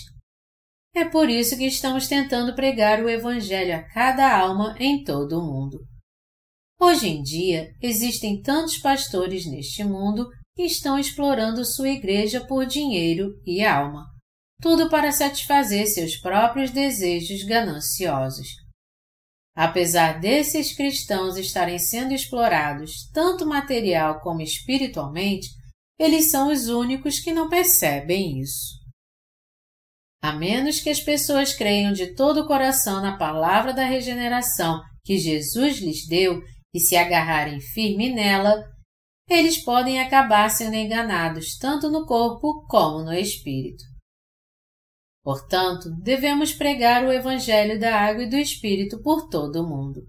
É por isso que estamos tentando pregar o Evangelho a cada alma em todo o mundo. Hoje em dia, existem tantos pastores neste mundo e estão explorando sua igreja por dinheiro e alma, tudo para satisfazer seus próprios desejos gananciosos. Apesar desses cristãos estarem sendo explorados tanto material como espiritualmente, eles são os únicos que não percebem isso. A menos que as pessoas creiam de todo o coração na palavra da regeneração que Jesus lhes deu e se agarrarem firme nela, eles podem acabar sendo enganados tanto no corpo como no espírito. Portanto, devemos pregar o Evangelho da Água e do Espírito por todo o mundo.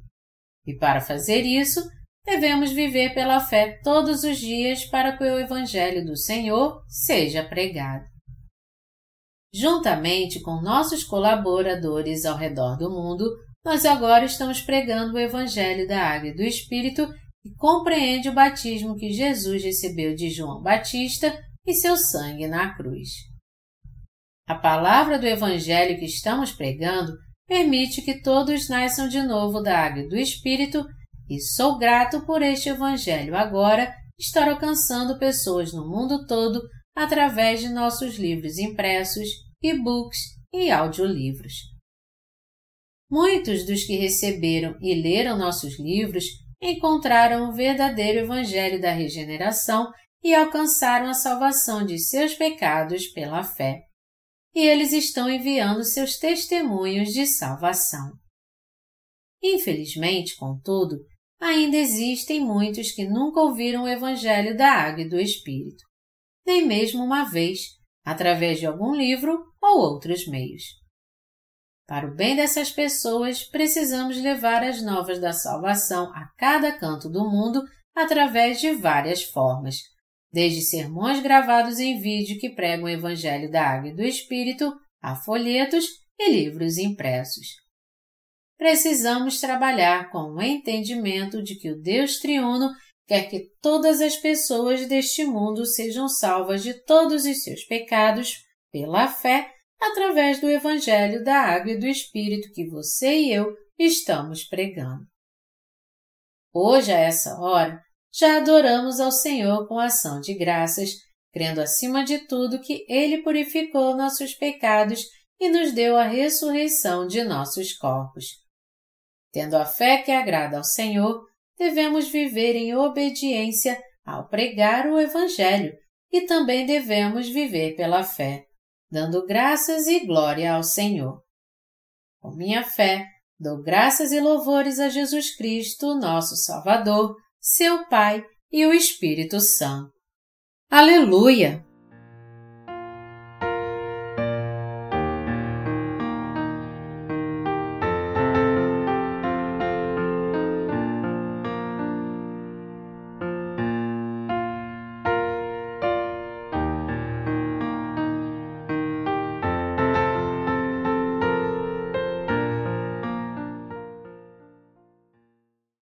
E para fazer isso, devemos viver pela fé todos os dias para que o Evangelho do Senhor seja pregado. Juntamente com nossos colaboradores ao redor do mundo, nós agora estamos pregando o Evangelho da Água e do Espírito que compreende o batismo que Jesus recebeu de João Batista e seu sangue na cruz. A palavra do Evangelho que estamos pregando permite que todos nasçam de novo da água e do Espírito e sou grato por este Evangelho agora estar alcançando pessoas no mundo todo através de nossos livros impressos, e-books e audiolivros. Muitos dos que receberam e leram nossos livros encontraram o verdadeiro Evangelho da regeneração e alcançaram a salvação de seus pecados pela fé. E eles estão enviando seus testemunhos de salvação. Infelizmente, contudo, ainda existem muitos que nunca ouviram o Evangelho da Água e do Espírito, nem mesmo uma vez, através de algum livro ou outros meios. Para o bem dessas pessoas, precisamos levar as novas da salvação a cada canto do mundo através de várias formas, desde sermões gravados em vídeo que pregam o Evangelho da Água e do Espírito, a folhetos e livros impressos. Precisamos trabalhar com o entendimento de que o Deus triuno quer que todas as pessoas deste mundo sejam salvas de todos os seus pecados pela fé através do Evangelho da Água e do Espírito que você e eu estamos pregando. Hoje, a essa hora, já adoramos ao Senhor com ação de graças, crendo acima de tudo que Ele purificou nossos pecados e nos deu a ressurreição de nossos corpos. Tendo a fé que agrada ao Senhor, devemos viver em obediência ao pregar o Evangelho e também devemos viver pela fé dando graças e glória ao Senhor. Com minha fé, dou graças e louvores a Jesus Cristo, nosso Salvador, seu Pai e o Espírito Santo. Aleluia!